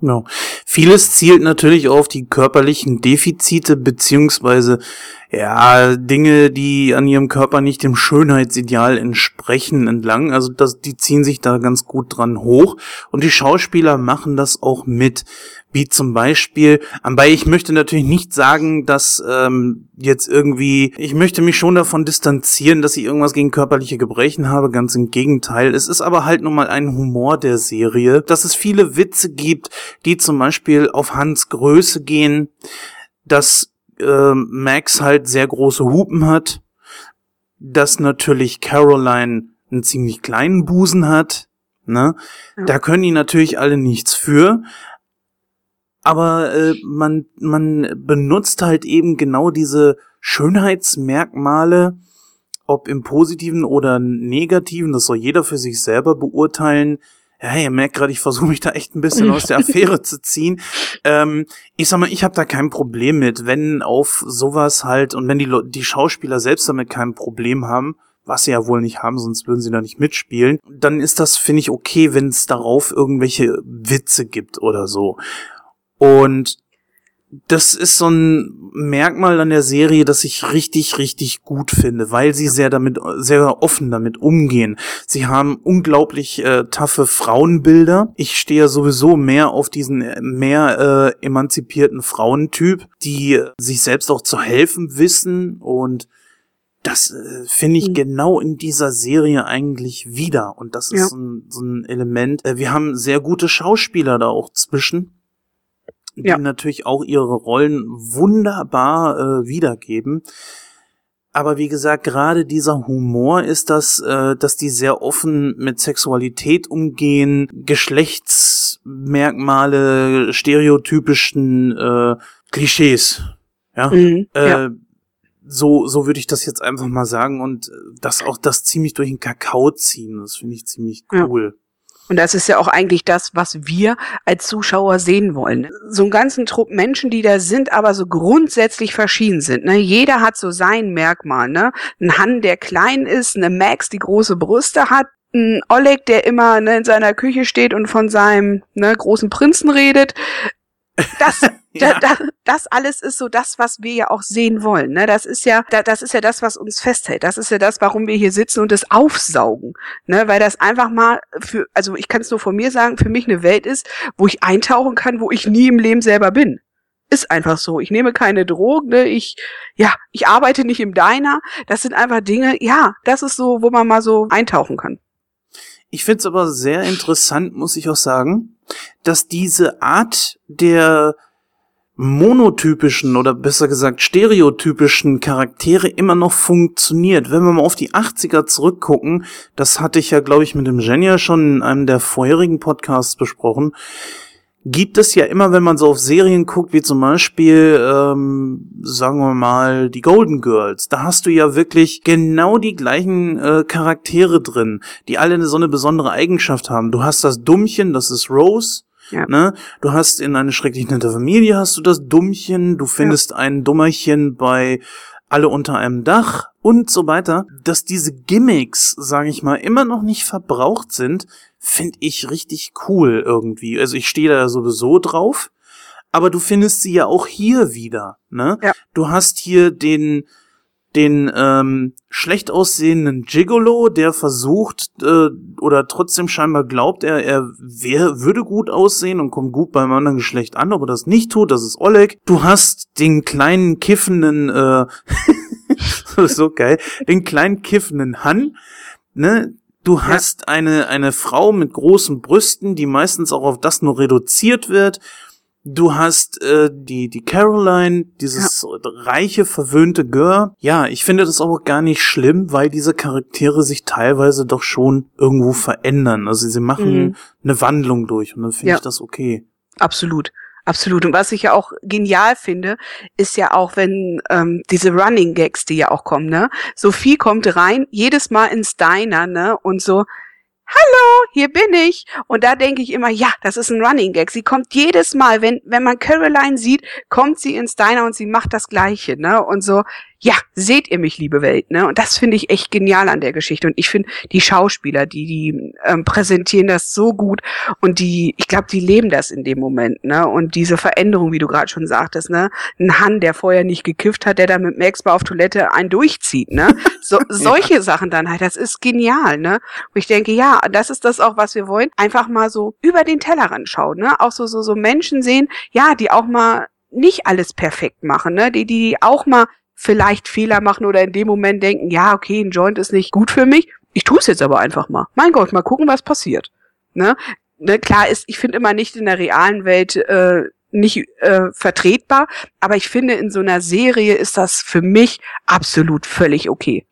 Genau. Vieles zielt natürlich auf die körperlichen Defizite beziehungsweise ja Dinge, die an ihrem Körper nicht dem Schönheitsideal entsprechen, entlang. Also das, die ziehen sich da ganz gut dran hoch und die Schauspieler machen das auch mit wie zum Beispiel, aber ich möchte natürlich nicht sagen, dass ähm, jetzt irgendwie, ich möchte mich schon davon distanzieren, dass ich irgendwas gegen körperliche Gebrechen habe, ganz im Gegenteil. Es ist aber halt nun mal ein Humor der Serie, dass es viele Witze gibt, die zum Beispiel auf Hans Größe gehen, dass äh, Max halt sehr große Hupen hat, dass natürlich Caroline einen ziemlich kleinen Busen hat, ne? Ja. Da können die natürlich alle nichts für, aber äh, man, man benutzt halt eben genau diese Schönheitsmerkmale ob im positiven oder negativen, das soll jeder für sich selber beurteilen. Ja, ihr merkt gerade, ich versuche mich da echt ein bisschen aus der Affäre zu ziehen. Ähm, ich sag mal, ich habe da kein Problem mit, wenn auf sowas halt und wenn die, die Schauspieler selbst damit kein Problem haben, was sie ja wohl nicht haben, sonst würden sie da nicht mitspielen, dann ist das, finde ich, okay, wenn es darauf irgendwelche Witze gibt oder so. Und das ist so ein Merkmal an der Serie, das ich richtig, richtig gut finde, weil sie sehr damit, sehr offen damit umgehen. Sie haben unglaublich äh, taffe Frauenbilder. Ich stehe ja sowieso mehr auf diesen äh, mehr äh, emanzipierten Frauentyp, die sich selbst auch zu helfen wissen und das äh, finde ich mhm. genau in dieser Serie eigentlich wieder. Und das ist ja. so, ein, so ein Element. Äh, wir haben sehr gute Schauspieler da auch zwischen die ja. natürlich auch ihre Rollen wunderbar äh, wiedergeben. Aber wie gesagt, gerade dieser Humor ist das, äh, dass die sehr offen mit Sexualität umgehen, Geschlechtsmerkmale, stereotypischen äh, Klischees. Ja. Mhm, äh, ja. So, so würde ich das jetzt einfach mal sagen und das auch das ziemlich durch den Kakao ziehen. Das finde ich ziemlich cool. Ja. Und das ist ja auch eigentlich das, was wir als Zuschauer sehen wollen. So einen ganzen Trupp Menschen, die da sind, aber so grundsätzlich verschieden sind. Ne? Jeder hat so sein Merkmal. Ne? Ein Han, der klein ist, eine Max, die große Brüste hat, ein Oleg, der immer ne, in seiner Küche steht und von seinem ne, großen Prinzen redet. Das, ja. da, da, das alles ist so das, was wir ja auch sehen wollen. Ne? Das ist ja, da, das ist ja das, was uns festhält. Das ist ja das, warum wir hier sitzen und es aufsaugen. Ne? Weil das einfach mal für, also ich kann es nur von mir sagen, für mich eine Welt ist, wo ich eintauchen kann, wo ich nie im Leben selber bin. Ist einfach so. Ich nehme keine Drogen, ne? ich, ja, ich arbeite nicht im Diner. Das sind einfach Dinge, ja, das ist so, wo man mal so eintauchen kann. Ich finde es aber sehr interessant, muss ich auch sagen, dass diese Art der monotypischen oder besser gesagt stereotypischen Charaktere immer noch funktioniert. Wenn wir mal auf die 80er zurückgucken, das hatte ich ja, glaube ich, mit dem Genia schon in einem der vorherigen Podcasts besprochen, gibt es ja immer, wenn man so auf Serien guckt, wie zum Beispiel, ähm, sagen wir mal, die Golden Girls, da hast du ja wirklich genau die gleichen äh, Charaktere drin, die alle eine, so eine besondere Eigenschaft haben. Du hast das Dummchen, das ist Rose, ja. Ne? Du hast in eine schrecklich nette Familie hast du das Dummchen, du findest ja. ein Dummerchen bei alle unter einem Dach und so weiter. Dass diese Gimmicks, sage ich mal, immer noch nicht verbraucht sind, finde ich richtig cool irgendwie. Also ich stehe da sowieso drauf, aber du findest sie ja auch hier wieder. Ne? Ja. Du hast hier den den ähm, schlecht aussehenden Gigolo, der versucht äh, oder trotzdem scheinbar glaubt, er, er wär, würde gut aussehen und kommt gut beim anderen Geschlecht an, aber das nicht tut, das ist Oleg. Du hast den kleinen kiffenden, äh, so geil, den kleinen kiffenden Han, ne? Du hast ja. eine, eine Frau mit großen Brüsten, die meistens auch auf das nur reduziert wird. Du hast äh, die die Caroline, dieses ja. reiche verwöhnte Gör. Ja, ich finde das auch gar nicht schlimm, weil diese Charaktere sich teilweise doch schon irgendwo verändern. Also sie machen mhm. eine Wandlung durch und dann finde ja. ich das okay. Absolut. Absolut. Und was ich ja auch genial finde, ist ja auch, wenn ähm, diese Running Gags, die ja auch kommen, ne? Sophie kommt rein, jedes Mal ins Diner, ne? Und so, hallo, hier bin ich. Und da denke ich immer, ja, das ist ein Running Gag. Sie kommt jedes Mal, wenn, wenn man Caroline sieht, kommt sie ins Diner und sie macht das Gleiche, ne? Und so, ja, seht ihr mich, liebe Welt, ne? Und das finde ich echt genial an der Geschichte. Und ich finde, die Schauspieler, die, die ähm, präsentieren das so gut und die, ich glaube, die leben das in dem Moment, ne? Und diese Veränderung, wie du gerade schon sagtest, ne? Ein Han, der vorher nicht gekifft hat, der da mit Max auf Toilette einen durchzieht, ne? So, solche ja. Sachen dann halt, das ist genial, ne? Und ich denke, ja, das ist das auch, was wir wollen. Einfach mal so über den Tellerrand schauen, ne? Auch so, so, so Menschen sehen, ja, die auch mal nicht alles perfekt machen, ne? Die, die auch mal vielleicht Fehler machen oder in dem Moment denken, ja, okay, ein Joint ist nicht gut für mich. Ich tue es jetzt aber einfach mal. Mein Gott, mal gucken, was passiert. Ne? Ne, klar ist, ich finde immer nicht in der realen Welt äh, nicht äh, vertretbar, aber ich finde in so einer Serie ist das für mich absolut völlig okay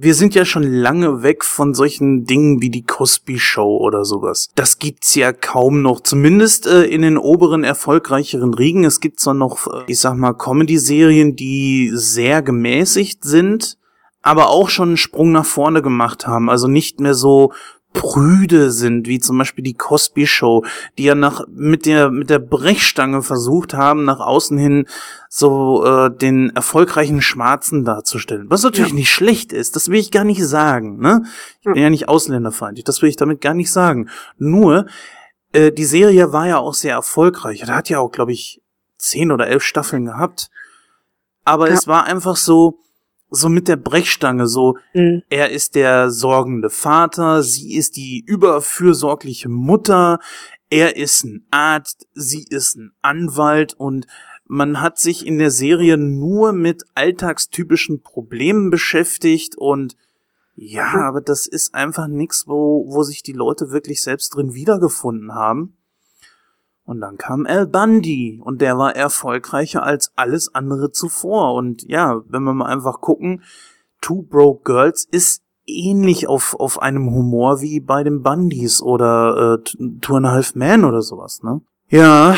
wir sind ja schon lange weg von solchen Dingen wie die Cosby Show oder sowas. Das gibt's ja kaum noch, zumindest äh, in den oberen erfolgreicheren Riegen. Es gibt zwar noch, äh, ich sag mal, Comedy-Serien, die sehr gemäßigt sind, aber auch schon einen Sprung nach vorne gemacht haben. Also nicht mehr so prüde sind, wie zum Beispiel die Cosby Show, die ja nach mit der mit der Brechstange versucht haben, nach außen hin so äh, den erfolgreichen Schwarzen darzustellen. Was natürlich ja. nicht schlecht ist, das will ich gar nicht sagen. Ne? Ich bin ja, nicht ausländerfeindlich, das will ich damit gar nicht sagen. Nur äh, die Serie war ja auch sehr erfolgreich. Da hat ja auch, glaube ich, zehn oder elf Staffeln gehabt. Aber ja. es war einfach so, so mit der Brechstange, so, mhm. er ist der sorgende Vater, sie ist die überfürsorgliche Mutter, er ist ein Arzt, sie ist ein Anwalt und man hat sich in der Serie nur mit alltagstypischen Problemen beschäftigt und ja, mhm. aber das ist einfach nichts, wo, wo sich die Leute wirklich selbst drin wiedergefunden haben. Und dann kam Al Bundy und der war erfolgreicher als alles andere zuvor. Und ja, wenn wir mal einfach gucken, Two Broke Girls ist ähnlich auf, auf einem Humor wie bei den Bundys oder äh, Two and a Half Men oder sowas, ne? Ja,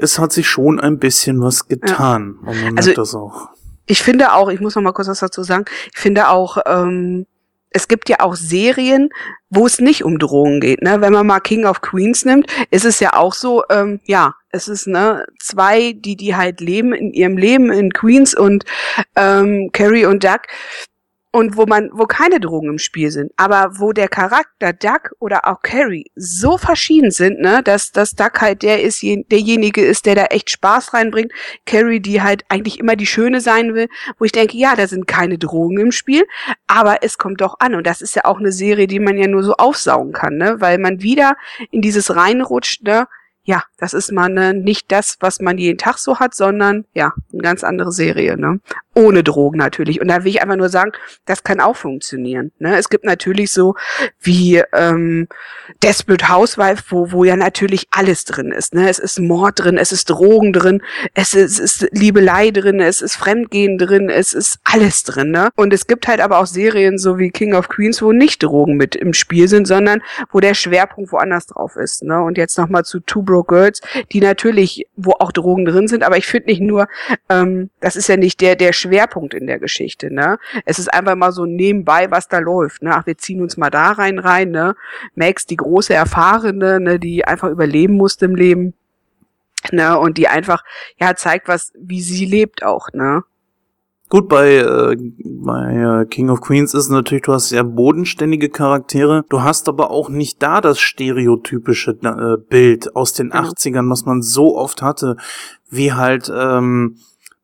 es hat sich schon ein bisschen was getan. Ja. Also, das auch. Ich finde auch, ich muss noch mal kurz was dazu sagen, ich finde auch, ähm, es gibt ja auch Serien, wo es nicht um Drogen geht. Ne? Wenn man mal King of Queens nimmt, ist es ja auch so, ähm, ja, es ist ne zwei, die die halt leben in ihrem Leben in Queens und ähm, Carrie und Doug und wo man, wo keine Drogen im Spiel sind, aber wo der Charakter Duck oder auch Carrie so verschieden sind, ne, dass, dass Duck halt der ist, derjenige ist, der da echt Spaß reinbringt, Carrie, die halt eigentlich immer die Schöne sein will, wo ich denke, ja, da sind keine Drogen im Spiel, aber es kommt doch an. Und das ist ja auch eine Serie, die man ja nur so aufsaugen kann, ne, weil man wieder in dieses reinrutscht, ne, ja, das ist mal ne, nicht das, was man jeden Tag so hat, sondern ja, eine ganz andere Serie, ne? Ohne Drogen natürlich. Und da will ich einfach nur sagen, das kann auch funktionieren. Ne? Es gibt natürlich so wie ähm, Desperate Housewife, wo, wo ja natürlich alles drin ist. Ne? Es ist Mord drin, es ist Drogen drin, es ist, es ist Liebelei drin, es ist Fremdgehen drin, es ist alles drin. Ne? Und es gibt halt aber auch Serien so wie King of Queens, wo nicht Drogen mit im Spiel sind, sondern wo der Schwerpunkt woanders drauf ist. Ne? Und jetzt nochmal zu Two Broke Girls, die natürlich, wo auch Drogen drin sind, aber ich finde nicht nur, ähm, das ist ja nicht der, der Schwerpunkt in der Geschichte, ne? Es ist einfach mal so nebenbei, was da läuft, ne? Ach, wir ziehen uns mal da rein rein, ne? Max, die große Erfahrene, ne, die einfach überleben musste im Leben, ne? Und die einfach, ja, zeigt was, wie sie lebt auch, ne? Gut, bei, äh, bei äh, King of Queens ist natürlich, du hast sehr bodenständige Charaktere. Du hast aber auch nicht da das stereotypische äh, Bild aus den genau. 80ern, was man so oft hatte, wie halt ähm,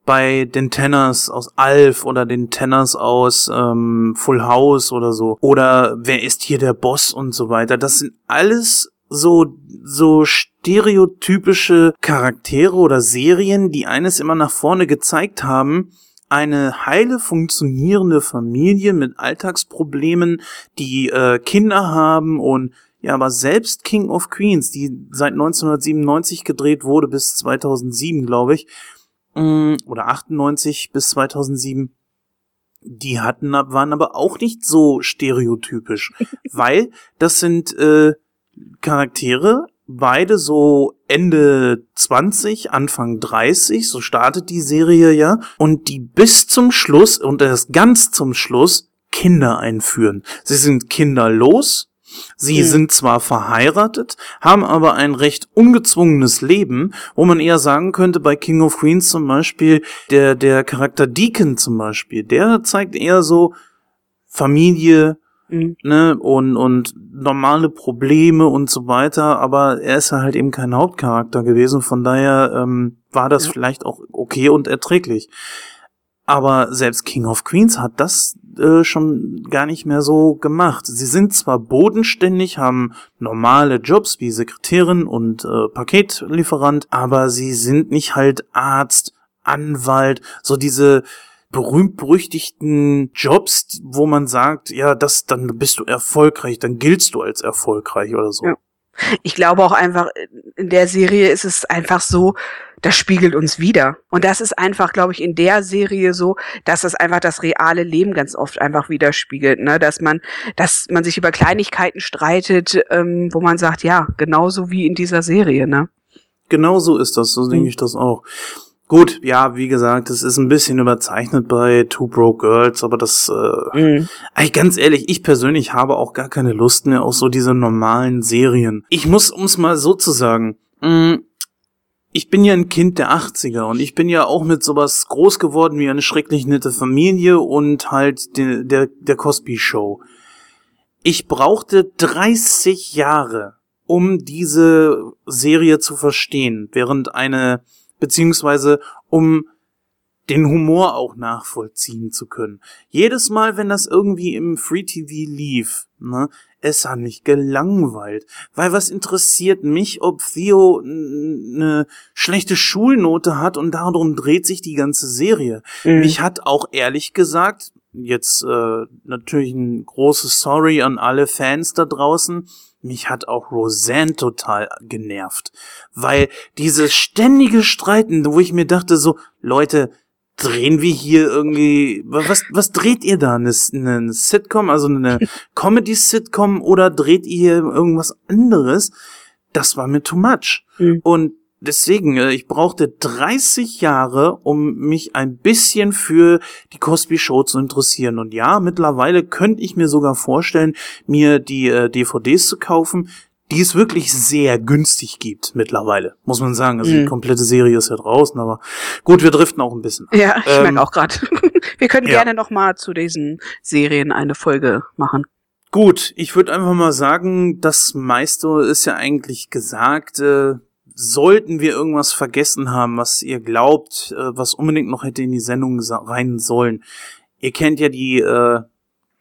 bei den Tenners aus Alf oder den Tenners aus ähm, Full House oder so. Oder wer ist hier der Boss und so weiter. Das sind alles so, so stereotypische Charaktere oder Serien, die eines immer nach vorne gezeigt haben, eine heile funktionierende Familie mit Alltagsproblemen, die äh, Kinder haben und ja, aber selbst King of Queens, die seit 1997 gedreht wurde bis 2007, glaube ich, oder 98 bis 2007, die hatten, waren aber auch nicht so stereotypisch, weil das sind äh, Charaktere, beide so Ende 20, Anfang 30, so startet die Serie ja, und die bis zum Schluss und erst ganz zum Schluss Kinder einführen. Sie sind kinderlos, Sie mhm. sind zwar verheiratet, haben aber ein recht ungezwungenes Leben, wo man eher sagen könnte, bei King of Queens zum Beispiel, der, der Charakter Deacon zum Beispiel, der zeigt eher so Familie, Mhm. Ne, und, und normale Probleme und so weiter, aber er ist halt eben kein Hauptcharakter gewesen, von daher ähm, war das ja. vielleicht auch okay und erträglich. Aber selbst King of Queens hat das äh, schon gar nicht mehr so gemacht. Sie sind zwar bodenständig, haben normale Jobs wie Sekretärin und äh, Paketlieferant, aber sie sind nicht halt Arzt, Anwalt, so diese berühmt-berüchtigten Jobs, wo man sagt, ja, das, dann bist du erfolgreich, dann giltst du als erfolgreich oder so. Ja. Ich glaube auch einfach, in der Serie ist es einfach so, das spiegelt uns wieder. Und das ist einfach, glaube ich, in der Serie so, dass das einfach das reale Leben ganz oft einfach widerspiegelt, ne? Dass man, dass man sich über Kleinigkeiten streitet, ähm, wo man sagt, ja, genauso wie in dieser Serie, ne? Genau so ist das, so denke hm. ich das auch. Gut, ja, wie gesagt, es ist ein bisschen überzeichnet bei Two Broke Girls, aber das, äh, mhm. ey, ganz ehrlich, ich persönlich habe auch gar keine Lust mehr auf so diese normalen Serien. Ich muss, um's mal so zu sagen, mh, mm, ich bin ja ein Kind der 80er und ich bin ja auch mit sowas groß geworden wie eine schrecklich nette Familie und halt de, der, der Cosby Show. Ich brauchte 30 Jahre, um diese Serie zu verstehen, während eine, beziehungsweise um den Humor auch nachvollziehen zu können. Jedes Mal, wenn das irgendwie im Free TV lief, ne, es hat mich gelangweilt. Weil was interessiert mich, ob Theo eine schlechte Schulnote hat und darum dreht sich die ganze Serie. Mhm. Mich hat auch ehrlich gesagt, jetzt äh, natürlich ein großes Sorry an alle Fans da draußen, mich hat auch Roseanne total genervt. Weil dieses ständige Streiten, wo ich mir dachte so, Leute, drehen wir hier irgendwie, was, was dreht ihr da? Eine, eine Sitcom, also eine Comedy-Sitcom oder dreht ihr hier irgendwas anderes? Das war mir too much. Mhm. Und deswegen, äh, ich brauchte 30 Jahre, um mich ein bisschen für die Cosby Show zu interessieren. Und ja, mittlerweile könnte ich mir sogar vorstellen, mir die äh, DVDs zu kaufen, die es wirklich sehr günstig gibt mittlerweile, muss man sagen. Also mhm. die komplette Serie ist ja draußen, aber gut, wir driften auch ein bisschen. Ja, ich ähm, merke auch gerade. wir können ja. gerne noch mal zu diesen Serien eine Folge machen. Gut, ich würde einfach mal sagen, das meiste ist ja eigentlich gesagt. Äh, sollten wir irgendwas vergessen haben, was ihr glaubt, äh, was unbedingt noch hätte in die Sendung rein sollen. Ihr kennt ja die äh,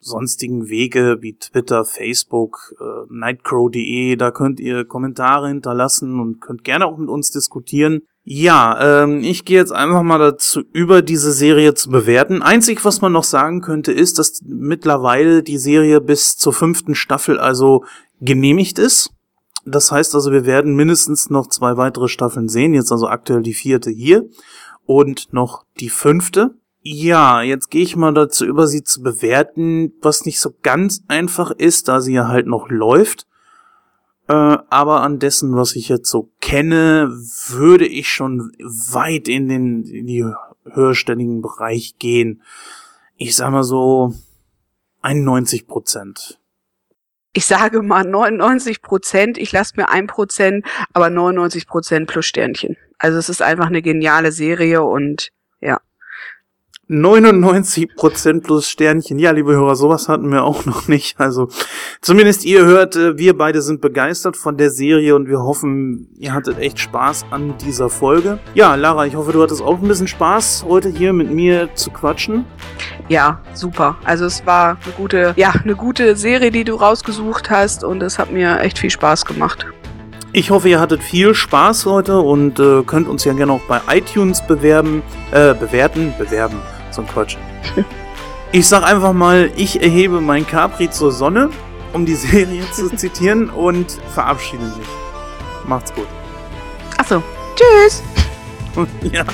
sonstigen Wege wie Twitter, Facebook, äh, nightcrow.de. Da könnt ihr Kommentare hinterlassen und könnt gerne auch mit uns diskutieren. Ja, ähm, ich gehe jetzt einfach mal dazu über, diese Serie zu bewerten. Einzig, was man noch sagen könnte, ist, dass mittlerweile die Serie bis zur fünften Staffel also genehmigt ist. Das heißt also, wir werden mindestens noch zwei weitere Staffeln sehen. Jetzt also aktuell die vierte hier und noch die fünfte. Ja, jetzt gehe ich mal dazu über, sie zu bewerten, was nicht so ganz einfach ist, da sie ja halt noch läuft. Äh, aber an dessen, was ich jetzt so kenne, würde ich schon weit in den in die höherstelligen Bereich gehen. Ich sag mal so 91 Prozent. Ich sage mal 99 Prozent. Ich lasse mir ein Prozent, aber 99 Prozent plus Sternchen. Also es ist einfach eine geniale Serie und ja. 99% plus Sternchen. Ja, liebe Hörer, sowas hatten wir auch noch nicht. Also zumindest ihr hört, äh, wir beide sind begeistert von der Serie und wir hoffen, ihr hattet echt Spaß an dieser Folge. Ja, Lara, ich hoffe, du hattest auch ein bisschen Spaß, heute hier mit mir zu quatschen. Ja, super. Also es war eine gute, ja, eine gute Serie, die du rausgesucht hast und es hat mir echt viel Spaß gemacht. Ich hoffe, ihr hattet viel Spaß heute und äh, könnt uns ja gerne auch bei iTunes bewerben, äh, bewerten, bewerben so ein Quatsch. Ich sag einfach mal, ich erhebe mein Capri zur Sonne, um die Serie zu zitieren, und verabschiede mich. Macht's gut. Achso. Tschüss. ja.